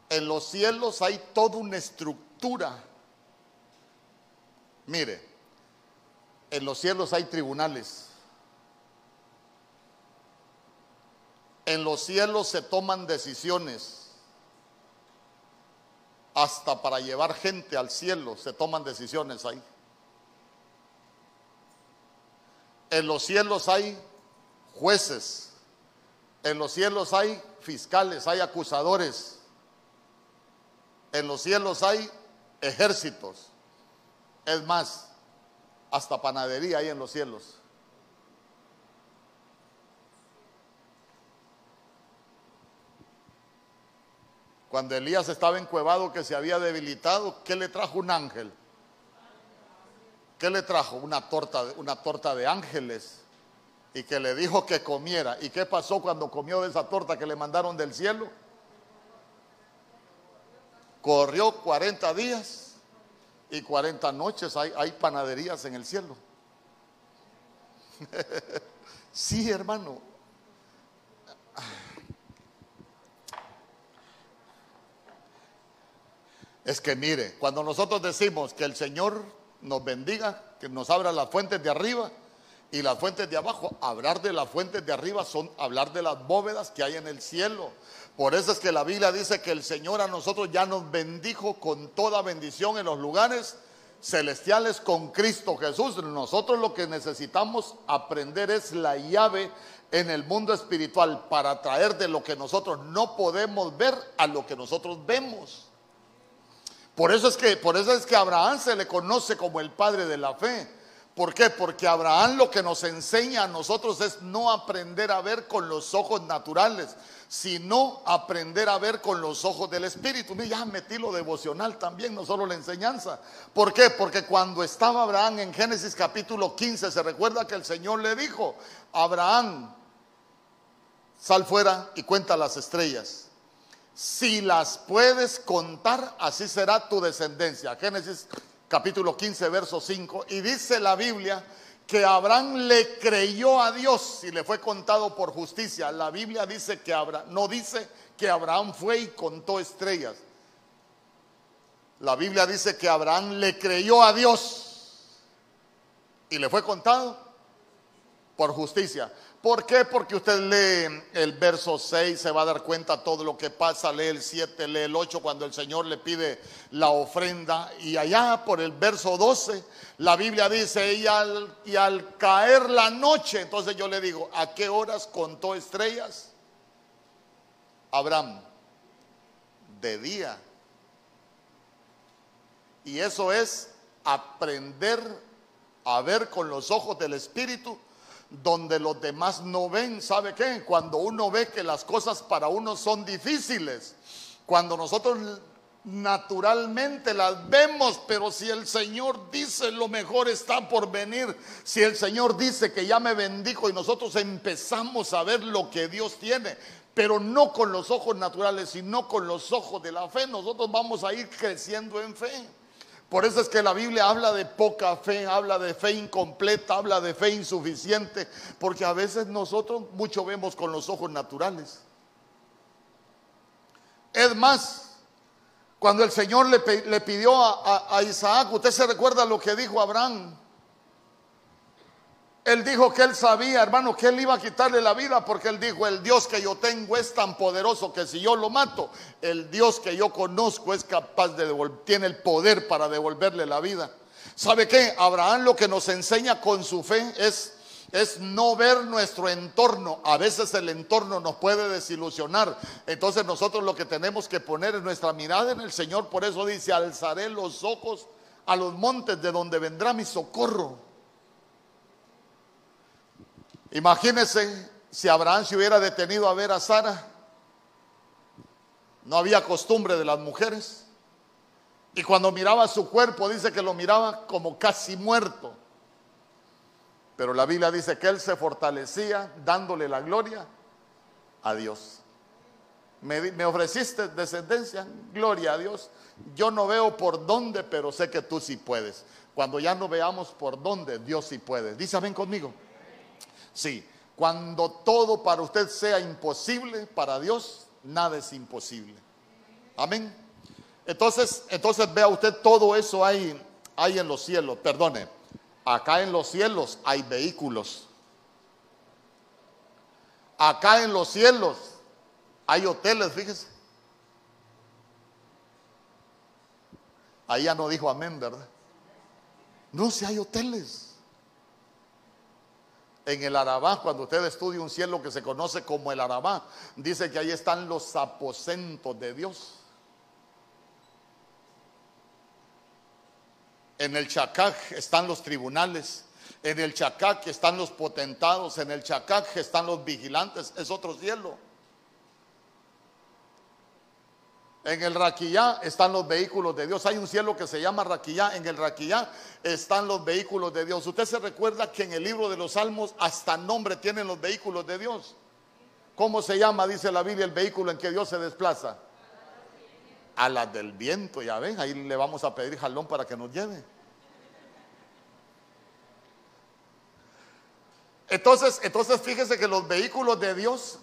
en los cielos hay toda una estructura. Mire, en los cielos hay tribunales. En los cielos se toman decisiones. hasta para llevar gente al cielo se toman decisiones ahí. En los cielos hay jueces, en los cielos hay fiscales, hay acusadores, en los cielos hay ejércitos. Es más, hasta panadería hay en los cielos. Cuando Elías estaba encuevado que se había debilitado, ¿qué le trajo un ángel? ¿Qué le trajo? Una torta, una torta de ángeles y que le dijo que comiera. ¿Y qué pasó cuando comió de esa torta que le mandaron del cielo? Corrió 40 días y 40 noches. Hay, hay panaderías en el cielo. sí, hermano. Es que mire, cuando nosotros decimos que el Señor nos bendiga, que nos abra las fuentes de arriba y las fuentes de abajo, hablar de las fuentes de arriba son hablar de las bóvedas que hay en el cielo. Por eso es que la Biblia dice que el Señor a nosotros ya nos bendijo con toda bendición en los lugares celestiales con Cristo Jesús. Nosotros lo que necesitamos aprender es la llave en el mundo espiritual para traer de lo que nosotros no podemos ver a lo que nosotros vemos. Por eso es que, por eso es que Abraham se le conoce como el padre de la fe. ¿Por qué? Porque Abraham lo que nos enseña a nosotros es no aprender a ver con los ojos naturales, sino aprender a ver con los ojos del Espíritu. Mira, ya metí lo devocional también, no solo la enseñanza. ¿Por qué? Porque cuando estaba Abraham en Génesis capítulo 15, se recuerda que el Señor le dijo, Abraham, sal fuera y cuenta las estrellas si las puedes contar, así será tu descendencia. Génesis capítulo 15, verso 5. Y dice la Biblia que Abraham le creyó a Dios y le fue contado por justicia. La Biblia dice que Abraham, no dice que Abraham fue y contó estrellas. La Biblia dice que Abraham le creyó a Dios y le fue contado por justicia. ¿Por qué? Porque usted lee el verso 6, se va a dar cuenta todo lo que pasa, lee el 7, lee el 8 cuando el Señor le pide la ofrenda. Y allá por el verso 12, la Biblia dice, y al, y al caer la noche, entonces yo le digo, ¿a qué horas contó estrellas? Abraham, de día. Y eso es aprender a ver con los ojos del Espíritu donde los demás no ven. ¿Sabe qué? Cuando uno ve que las cosas para uno son difíciles, cuando nosotros naturalmente las vemos, pero si el Señor dice lo mejor está por venir, si el Señor dice que ya me bendijo y nosotros empezamos a ver lo que Dios tiene, pero no con los ojos naturales, sino con los ojos de la fe, nosotros vamos a ir creciendo en fe. Por eso es que la Biblia habla de poca fe, habla de fe incompleta, habla de fe insuficiente, porque a veces nosotros mucho vemos con los ojos naturales. Es más, cuando el Señor le, pidió a, a Isaac, usted se recuerda lo que dijo Abraham. Él dijo que él sabía, hermano, que él iba a quitarle la vida porque él dijo, el Dios que yo tengo es tan poderoso que si yo lo mato, el Dios que yo conozco es capaz de tiene el poder para devolverle la vida. ¿Sabe qué? Abraham lo que nos enseña con su fe es es no ver nuestro entorno. A veces el entorno nos puede desilusionar. Entonces nosotros lo que tenemos que poner es nuestra mirada en el Señor. Por eso dice, alzaré los ojos a los montes de donde vendrá mi socorro. Imagínense si Abraham se hubiera detenido a ver a Sara. No había costumbre de las mujeres. Y cuando miraba su cuerpo, dice que lo miraba como casi muerto. Pero la Biblia dice que él se fortalecía dándole la gloria a Dios. Me, ofreciste descendencia, gloria a Dios. Yo no veo por dónde, pero sé que tú sí puedes. Cuando ya no veamos por dónde, Dios sí puede. Dice, ven conmigo. Sí, cuando todo para usted sea imposible, para Dios nada es imposible. Amén. Entonces, entonces vea usted todo eso hay, hay en los cielos. Perdone, acá en los cielos hay vehículos. Acá en los cielos hay hoteles, fíjese. Ahí ya no dijo amén, ¿verdad? No, si hay hoteles. En el Arabá, cuando usted estudia un cielo que se conoce como el Arabá, dice que ahí están los aposentos de Dios. En el Chacac están los tribunales. En el Chacac están los potentados. En el Chacac están los vigilantes. Es otro cielo. En el Raquillá están los vehículos de Dios. Hay un cielo que se llama Raquillá. En el Raquillá están los vehículos de Dios. Usted se recuerda que en el libro de los Salmos hasta nombre tienen los vehículos de Dios. ¿Cómo se llama, dice la Biblia, el vehículo en que Dios se desplaza? A las del viento, ya ven, ahí le vamos a pedir jalón para que nos lleve. Entonces, entonces fíjese que los vehículos de Dios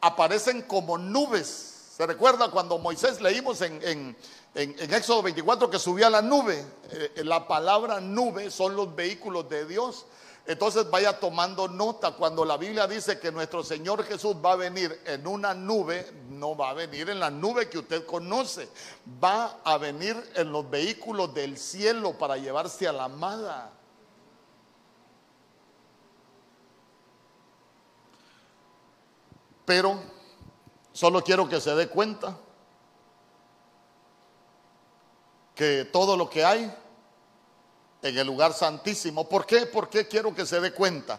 aparecen como nubes ¿Se recuerda cuando Moisés leímos en, Éxodo 24 que subía la nube? Eh, la palabra nube son los vehículos de Dios. Entonces vaya tomando nota. Cuando la Biblia dice que nuestro Señor Jesús va a venir en una nube, no va a venir en la nube que usted conoce. Va a venir en los vehículos del cielo para llevarse a la amada. Pero Solo quiero que se dé cuenta que todo lo que hay en el lugar santísimo, ¿por qué? ¿Por qué quiero que se dé cuenta?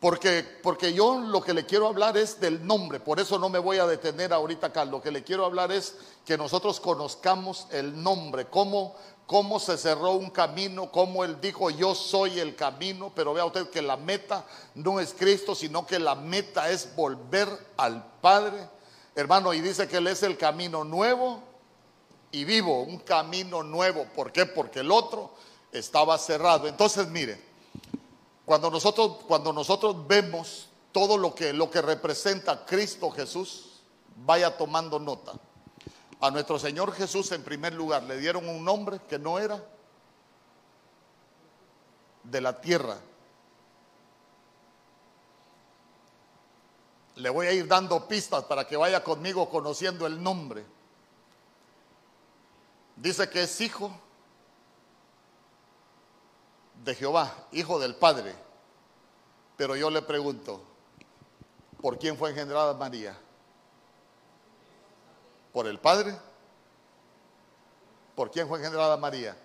Porque, porque yo lo que le quiero hablar es del nombre, por eso no me voy a detener ahorita acá, lo que le quiero hablar es que nosotros conozcamos el nombre, cómo, cómo se cerró un camino, cómo él dijo yo soy el camino, pero vea usted que la meta no es Cristo, sino que la meta es volver al Padre Hermano, y dice que Él es el camino nuevo y vivo, un camino nuevo. ¿Por qué? Porque el otro estaba cerrado. Entonces, mire, cuando nosotros, cuando nosotros vemos todo lo que, lo que representa Cristo Jesús, vaya tomando nota. A nuestro Señor Jesús, en primer lugar, le dieron un nombre que no era de la tierra, Le voy a ir dando pistas para que vaya conmigo conociendo el nombre. Dice que es hijo de Jehová, hijo del Padre. Pero yo le pregunto, ¿por quién fue engendrada María? ¿Por el Padre? ¿Por quién fue engendrada María?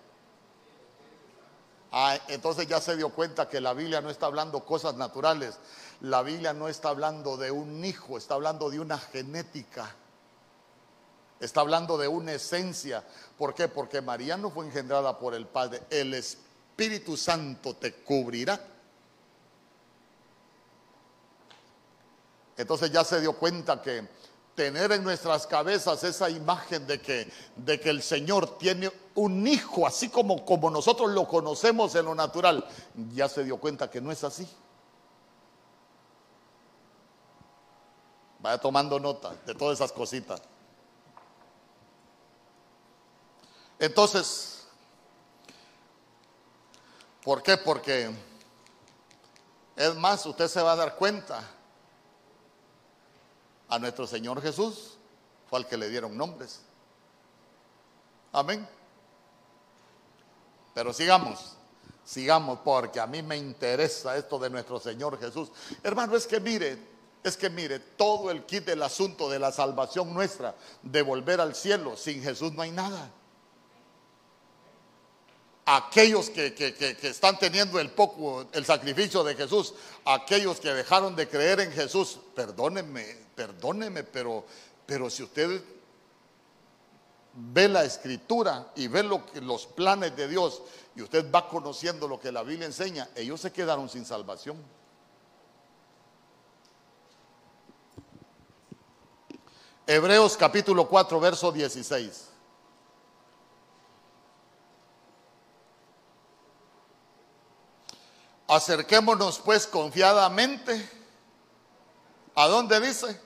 Ah, entonces ya se dio cuenta que la Biblia no está hablando cosas naturales, la Biblia no está hablando de un hijo, está hablando de una genética. Está hablando de una esencia. ¿Por qué? Porque María no fue engendrada por el Padre. El Espíritu Santo te cubrirá. Entonces ya se dio cuenta que tener en nuestras cabezas esa imagen de que, de que el Señor tiene un hijo, así como, como nosotros lo conocemos en lo natural, ya se dio cuenta que no es así. Vaya tomando nota de todas esas cositas. Entonces, ¿por qué? Porque es más, usted se va a dar cuenta. A nuestro Señor Jesús fue al que le dieron nombres. Amén. Pero sigamos, sigamos, porque a mí me interesa esto de nuestro Señor Jesús. Hermano, es que mire, es que mire, todo el kit del asunto de la salvación nuestra, de volver al cielo, sin Jesús no hay nada. Aquellos que, están teniendo el poco, el sacrificio de Jesús, aquellos que dejaron de creer en Jesús, perdónenme, perdónenme, pero, pero si usted ve la escritura y ve lo que, los planes de Dios y usted va conociendo lo que la Biblia enseña, ellos se quedaron sin salvación. Hebreos capítulo 4, verso 16. Acerquémonos pues confiadamente. ¿A dónde dice?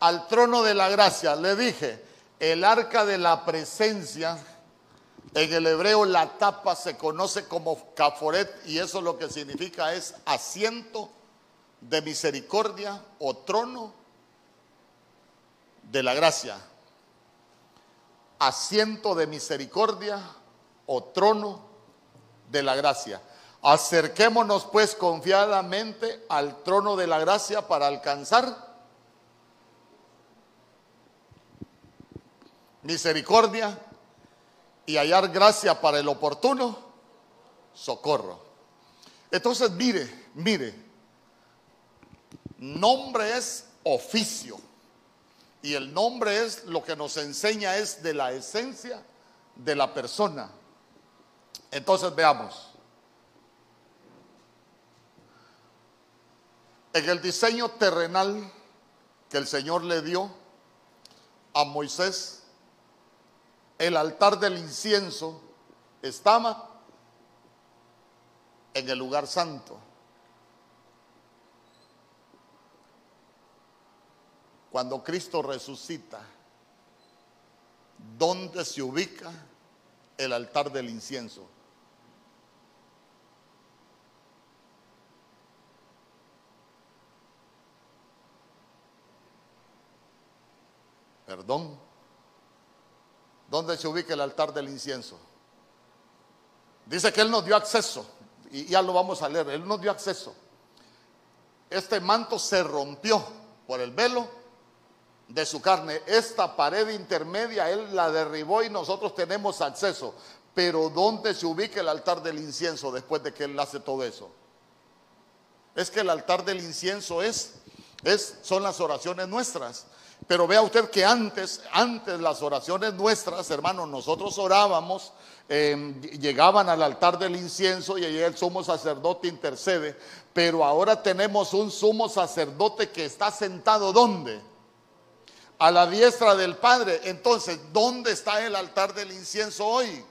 Al trono de la gracia. Le dije, el arca de la presencia, en el hebreo la tapa se conoce como caforet y eso lo que significa es asiento de misericordia o trono de la gracia. asiento de misericordia o trono de la gracia. Acerquémonos pues confiadamente al trono de la gracia para alcanzar misericordia y hallar gracia para el oportuno socorro. Entonces, mire, mire, nombre es oficio y el nombre es lo que nos enseña es de la esencia de la persona. Entonces veamos. En el diseño terrenal que el Señor le dio a Moisés, el altar del incienso estaba en el lugar santo. Cuando Cristo resucita, ¿dónde se ubica el altar del incienso? Perdón. ¿Dónde se ubica el altar del incienso? Dice que Él nos dio acceso, y ya lo vamos a leer, Él nos dio acceso. Este manto se rompió por el velo de su carne. Esta pared intermedia Él la derribó y nosotros tenemos acceso. Pero ¿dónde se ubica el altar del incienso después de que Él hace todo eso? Es que el altar del incienso es, es son las oraciones nuestras. Pero vea usted que antes, antes las oraciones nuestras, hermanos, nosotros orábamos, em, llegaban al altar del incienso y allí el sumo sacerdote intercede, pero ahora tenemos un sumo sacerdote que está sentado ¿dónde? A la diestra del Padre. Entonces, ¿dónde está el altar del incienso hoy?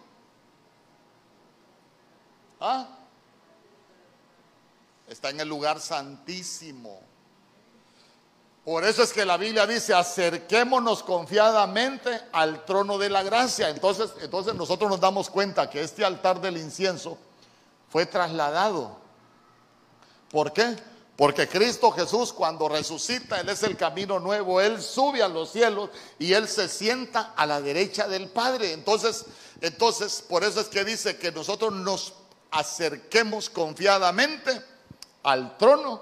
¿Ah? Está en el lugar santísimo. Por eso es que la Biblia dice, acerquémonos confiadamente al trono de la gracia. Entonces, entonces nosotros nos damos cuenta que este altar del incienso fue trasladado. ¿Por qué? Porque Cristo Jesús cuando resucita, Él es el camino nuevo, Él sube a los cielos y Él se sienta a la derecha del Padre. Entonces, entonces, por eso es que dice que nosotros nos acerquemos confiadamente al trono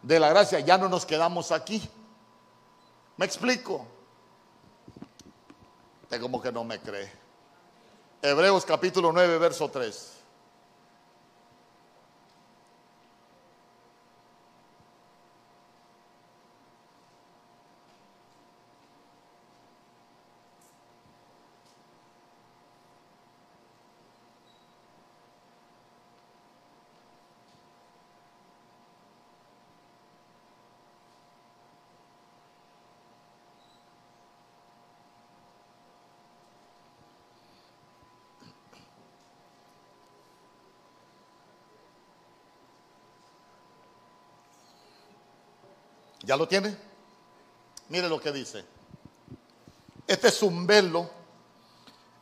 de la gracia. Ya no nos quedamos aquí. ¿Me explico? Usted como que no me cree. Hebreos capítulo 9, verso 3. ¿Ya lo tiene? Mire lo que dice. Este es un velo,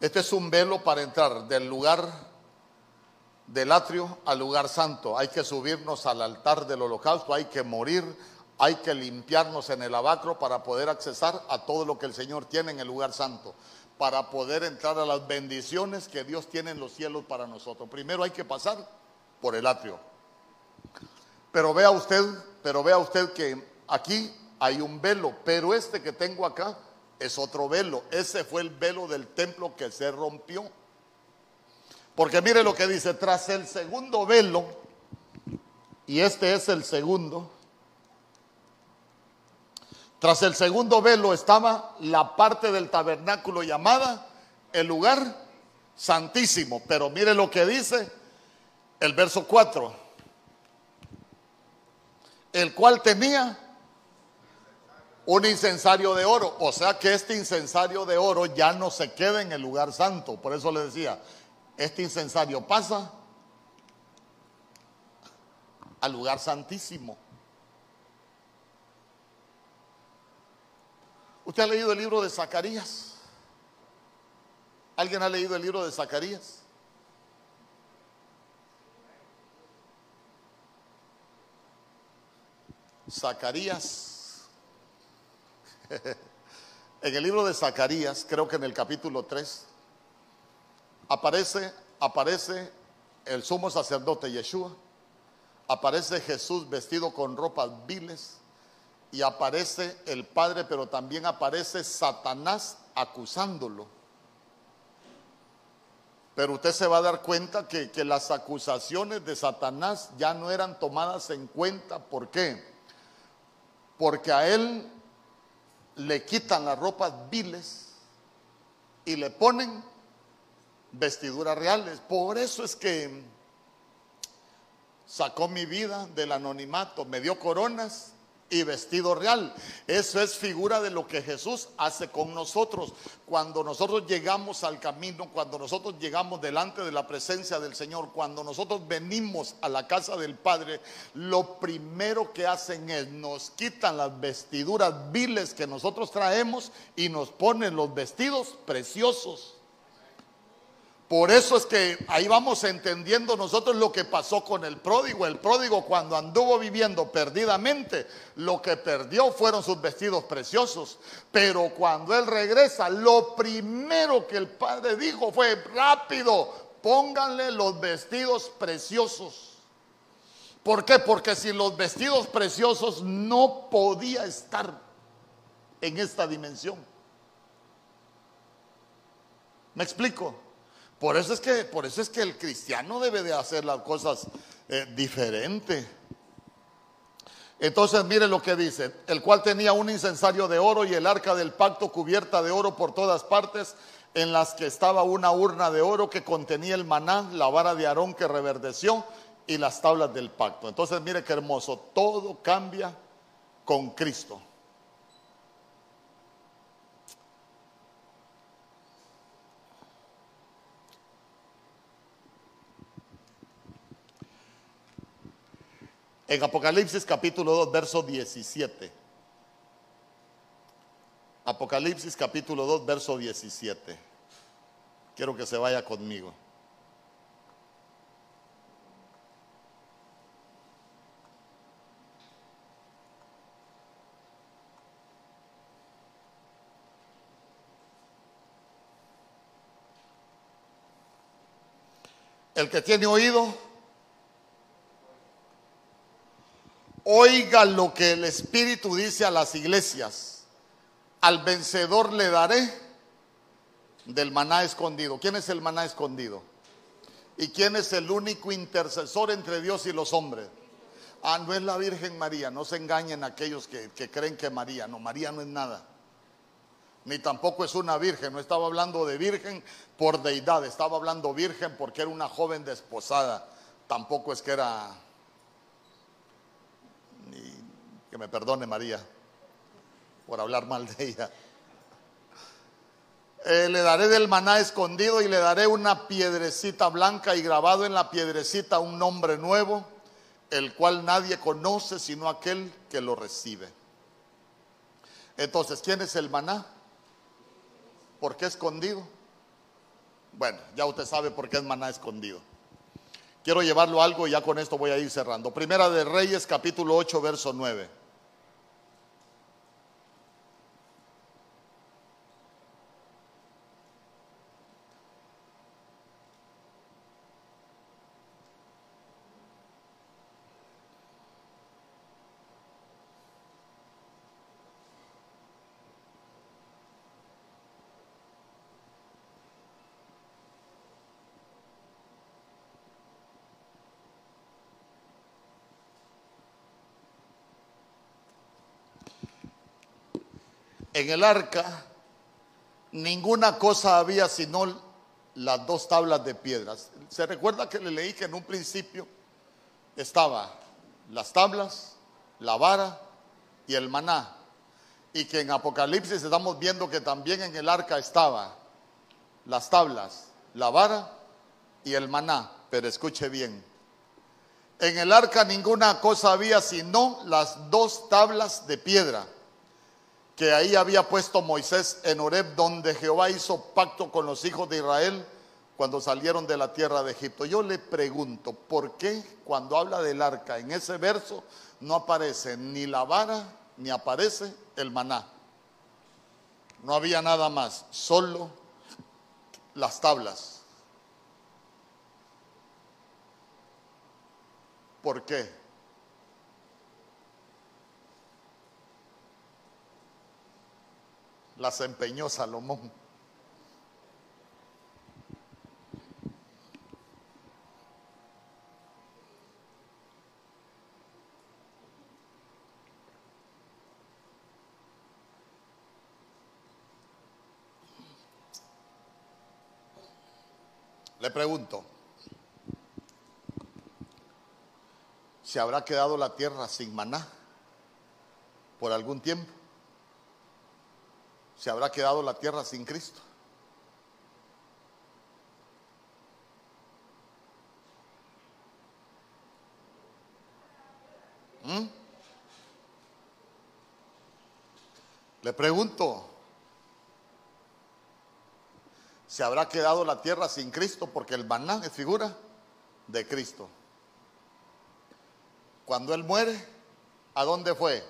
este es un velo para entrar del lugar del atrio al lugar santo. Hay que subirnos al altar del holocausto, hay que morir, hay que limpiarnos en el abacro para poder accesar a todo lo que el Señor tiene en el lugar santo, para poder entrar a las bendiciones que Dios tiene en los cielos para nosotros. Primero hay que pasar por el atrio. Pero vea usted, pero vea usted que Aquí hay un velo, pero este que tengo acá es otro velo. Ese fue el velo del templo que se rompió. Porque mire lo que dice, tras el segundo velo, y este es el segundo, tras el segundo velo estaba la parte del tabernáculo llamada el lugar santísimo. Pero mire lo que dice el verso 4, el cual tenía un incensario de oro. O sea que este incensario de oro ya no se queda en el lugar santo. Por eso le decía, este incensario pasa al lugar santísimo. ¿Usted ha leído el libro de Zacarías? ¿Alguien ha leído el libro de Zacarías? Zacarías En el libro de Zacarías, creo que en el capítulo 3, aparece, aparece el sumo sacerdote Yeshua, aparece Jesús vestido con ropas viles y aparece el Padre, pero también aparece Satanás acusándolo. Pero usted se va a dar cuenta que, que, las acusaciones de Satanás ya no eran tomadas en cuenta. ¿Por qué? Porque a él le quitan las ropas viles y le ponen vestiduras reales. Por eso es que sacó mi vida del anonimato, me dio coronas y vestido real. Eso es figura de lo que Jesús hace con nosotros. Cuando nosotros llegamos al camino, cuando nosotros llegamos delante de la presencia del Señor, cuando nosotros venimos a la casa del Padre, lo primero que hacen es nos quitan las vestiduras viles que nosotros traemos y nos ponen los vestidos preciosos. Por eso es que ahí vamos entendiendo nosotros lo que pasó con el pródigo. El pródigo cuando anduvo viviendo perdidamente, lo que perdió fueron sus vestidos preciosos. Pero cuando él regresa, lo primero que el padre dijo fue, rápido, pónganle los vestidos preciosos. ¿Por qué? Porque sin los vestidos preciosos no podía estar en esta dimensión. ¿Me explico? Por eso es que, por eso es que el cristiano debe de hacer las cosas eh, diferentes. Entonces mire lo que dice, el cual tenía un incensario de oro y el arca del pacto cubierta de oro por todas partes, en las que estaba una urna de oro que contenía el maná, la vara de Aarón que reverdeció y las tablas del pacto. Entonces mire qué hermoso, todo cambia con Cristo. En Apocalipsis capítulo 2, verso 17. Apocalipsis capítulo 2, verso 17. Quiero que se vaya conmigo. El que tiene oído, Oiga lo que el Espíritu dice a las iglesias. Al vencedor le daré del maná escondido. ¿Quién es el maná escondido? ¿Y quién es el único intercesor entre Dios y los hombres? Ah, no es la Virgen María. No se engañen aquellos que, que creen que María. No, María no es nada. Ni tampoco es una virgen. No estaba hablando de virgen por deidad. Estaba hablando virgen porque era una joven desposada. Tampoco es que era que me perdone María por hablar mal de ella. Eh, le daré del maná escondido y le daré una piedrecita blanca y grabado en la piedrecita un nombre nuevo, el cual nadie conoce sino aquel que lo recibe. Entonces, ¿quién es el maná? ¿Por qué escondido? Bueno, ya usted sabe por qué es maná escondido. Quiero llevarlo algo y ya con esto voy a ir cerrando. Primera de Reyes, capítulo 8, verso 9. En el arca ninguna cosa había sino las dos tablas de piedras. Se recuerda que le leí que en un principio estaba las tablas, la vara y el maná. Y que en Apocalipsis estamos viendo que también en el arca estaba las tablas, la vara y el maná. Pero escuche bien, en el arca ninguna cosa había sino las dos tablas de piedra que ahí había puesto Moisés en Horeb, donde Jehová hizo pacto con los hijos de Israel cuando salieron de la tierra de Egipto. Yo le pregunto, ¿por qué cuando habla del arca en ese verso no aparece ni la vara ni aparece el maná? No había nada más, solo las tablas. ¿Por qué? Las empeñó Salomón. Le pregunto, ¿se habrá quedado la tierra sin maná por algún tiempo? ¿Se habrá quedado la tierra sin Cristo? ¿Mm? Le pregunto, se habrá quedado la tierra sin Cristo porque el maná es figura de Cristo. Cuando Él muere, ¿a dónde fue?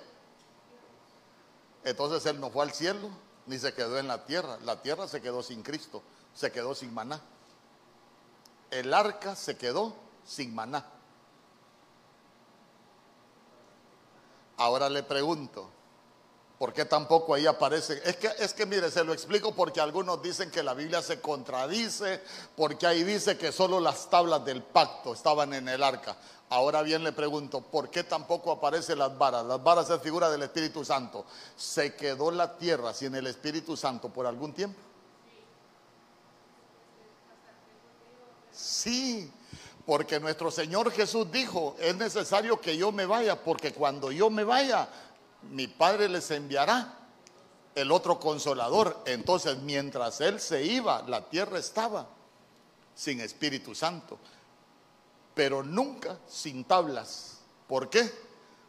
Entonces Él no fue al cielo ni se quedó en la tierra. La tierra se quedó sin Cristo, se quedó sin maná. El arca se quedó sin maná. Ahora le pregunto, ¿Por qué tampoco ahí aparece? Es que, es que mire, se lo explico porque algunos dicen que la Biblia se contradice, porque ahí dice que solo las tablas del pacto estaban en el arca. Ahora bien le pregunto, ¿por qué tampoco aparecen las varas? Las varas es figura del Espíritu Santo. ¿Se quedó la tierra sin el Espíritu Santo por algún tiempo? Sí, porque nuestro Señor Jesús dijo, es necesario que yo me vaya, porque cuando yo me vaya, mi Padre les enviará el otro consolador. Entonces, mientras Él se iba, la tierra estaba sin Espíritu Santo, pero nunca sin tablas. ¿Por qué?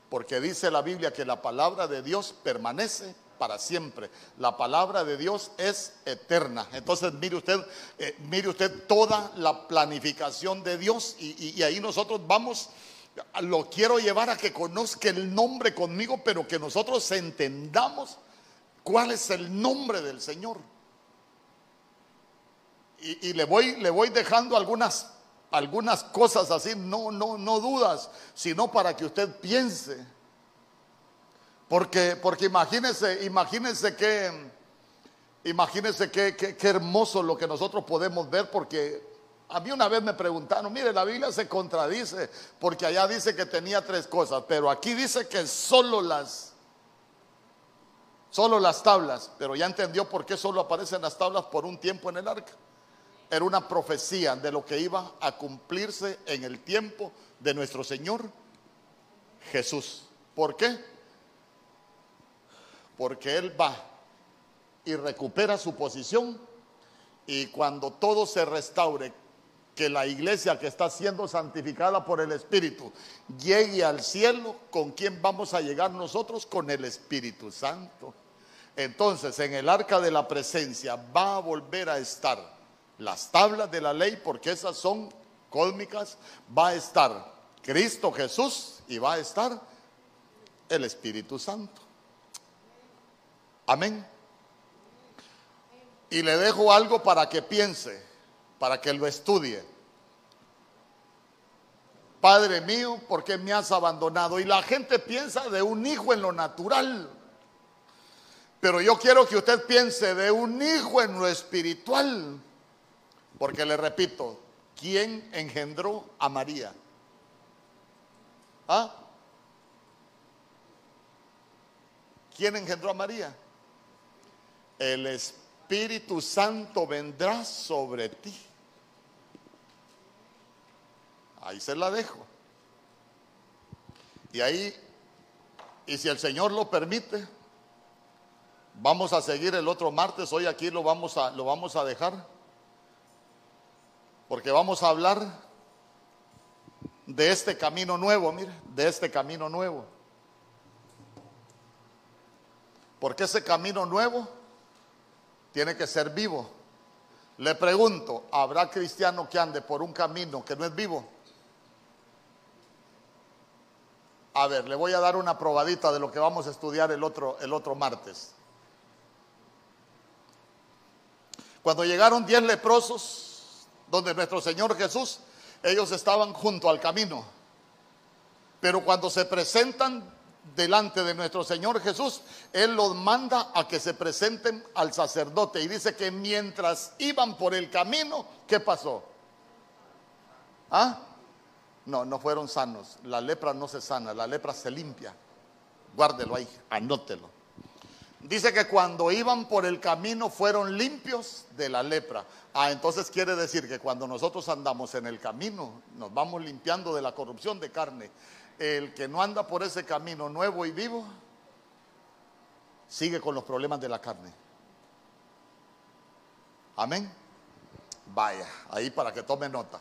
Porque dice la Biblia que la palabra de Dios permanece para siempre. La palabra de Dios es eterna. Entonces, mire usted, eh, mire usted toda la planificación de Dios y, y ahí nosotros vamos lo quiero llevar a que conozca el nombre conmigo, pero que nosotros entendamos cuál es el nombre del Señor. Y, le, voy, le voy dejando algunas, algunas cosas así, no, no, no dudas, sino para que usted piense. Porque, porque imagínese, imagínese que, imagínese qué hermoso lo que nosotros podemos ver, porque a mí una vez me preguntaron, mire, la Biblia se contradice porque allá dice que tenía tres cosas, pero aquí dice que solo las, solo las tablas, pero ya entendió por qué solo aparecen las tablas por un tiempo en el arca. Era una profecía de lo que iba a cumplirse en el tiempo de nuestro Señor Jesús. ¿Por qué? Porque Él va y recupera su posición y cuando todo se restaure, que la iglesia que está siendo santificada por el Espíritu llegue al cielo, ¿con quién vamos a llegar nosotros? Con el Espíritu Santo. Entonces, en el arca de la presencia va a volver a estar las tablas de la ley, porque esas son cósmicas, va a estar Cristo Jesús y va a estar el Espíritu Santo. Amén. Y le dejo algo para que piense para que lo estudie. Padre mío, ¿por qué me has abandonado? Y la gente piensa de un hijo en lo natural. Pero yo quiero que usted piense de un hijo en lo espiritual. Porque le repito, ¿quién engendró a María? ¿Ah? ¿Quién engendró a María? El Espíritu Santo vendrá sobre ti. Ahí se la dejo. Y ahí, y si el Señor lo permite, vamos a seguir el otro martes. Hoy aquí lo vamos a, lo vamos a dejar. Porque vamos a hablar de este camino nuevo, mire, de este camino nuevo. Porque ese camino nuevo tiene que ser vivo. Le pregunto, ¿habrá cristiano que ande por un camino que no es vivo? A ver, le voy a dar una probadita de lo que vamos a estudiar el otro, el otro martes. Cuando llegaron diez leprosos, donde nuestro Señor Jesús, ellos estaban junto al camino. Pero cuando se presentan delante de nuestro Señor Jesús, Él los manda a que se presenten al sacerdote. Y dice que mientras iban por el camino, ¿qué pasó? ¿Ah? No, no fueron sanos. La lepra no se sana, la lepra se limpia. Guárdelo ahí, anótelo. Dice que cuando iban por el camino fueron limpios de la lepra. Ah, entonces quiere decir que cuando nosotros andamos en el camino, nos vamos limpiando de la corrupción de carne. El que no anda por ese camino nuevo y vivo, sigue con los problemas de la carne. Amén. Vaya, ahí para que tome nota.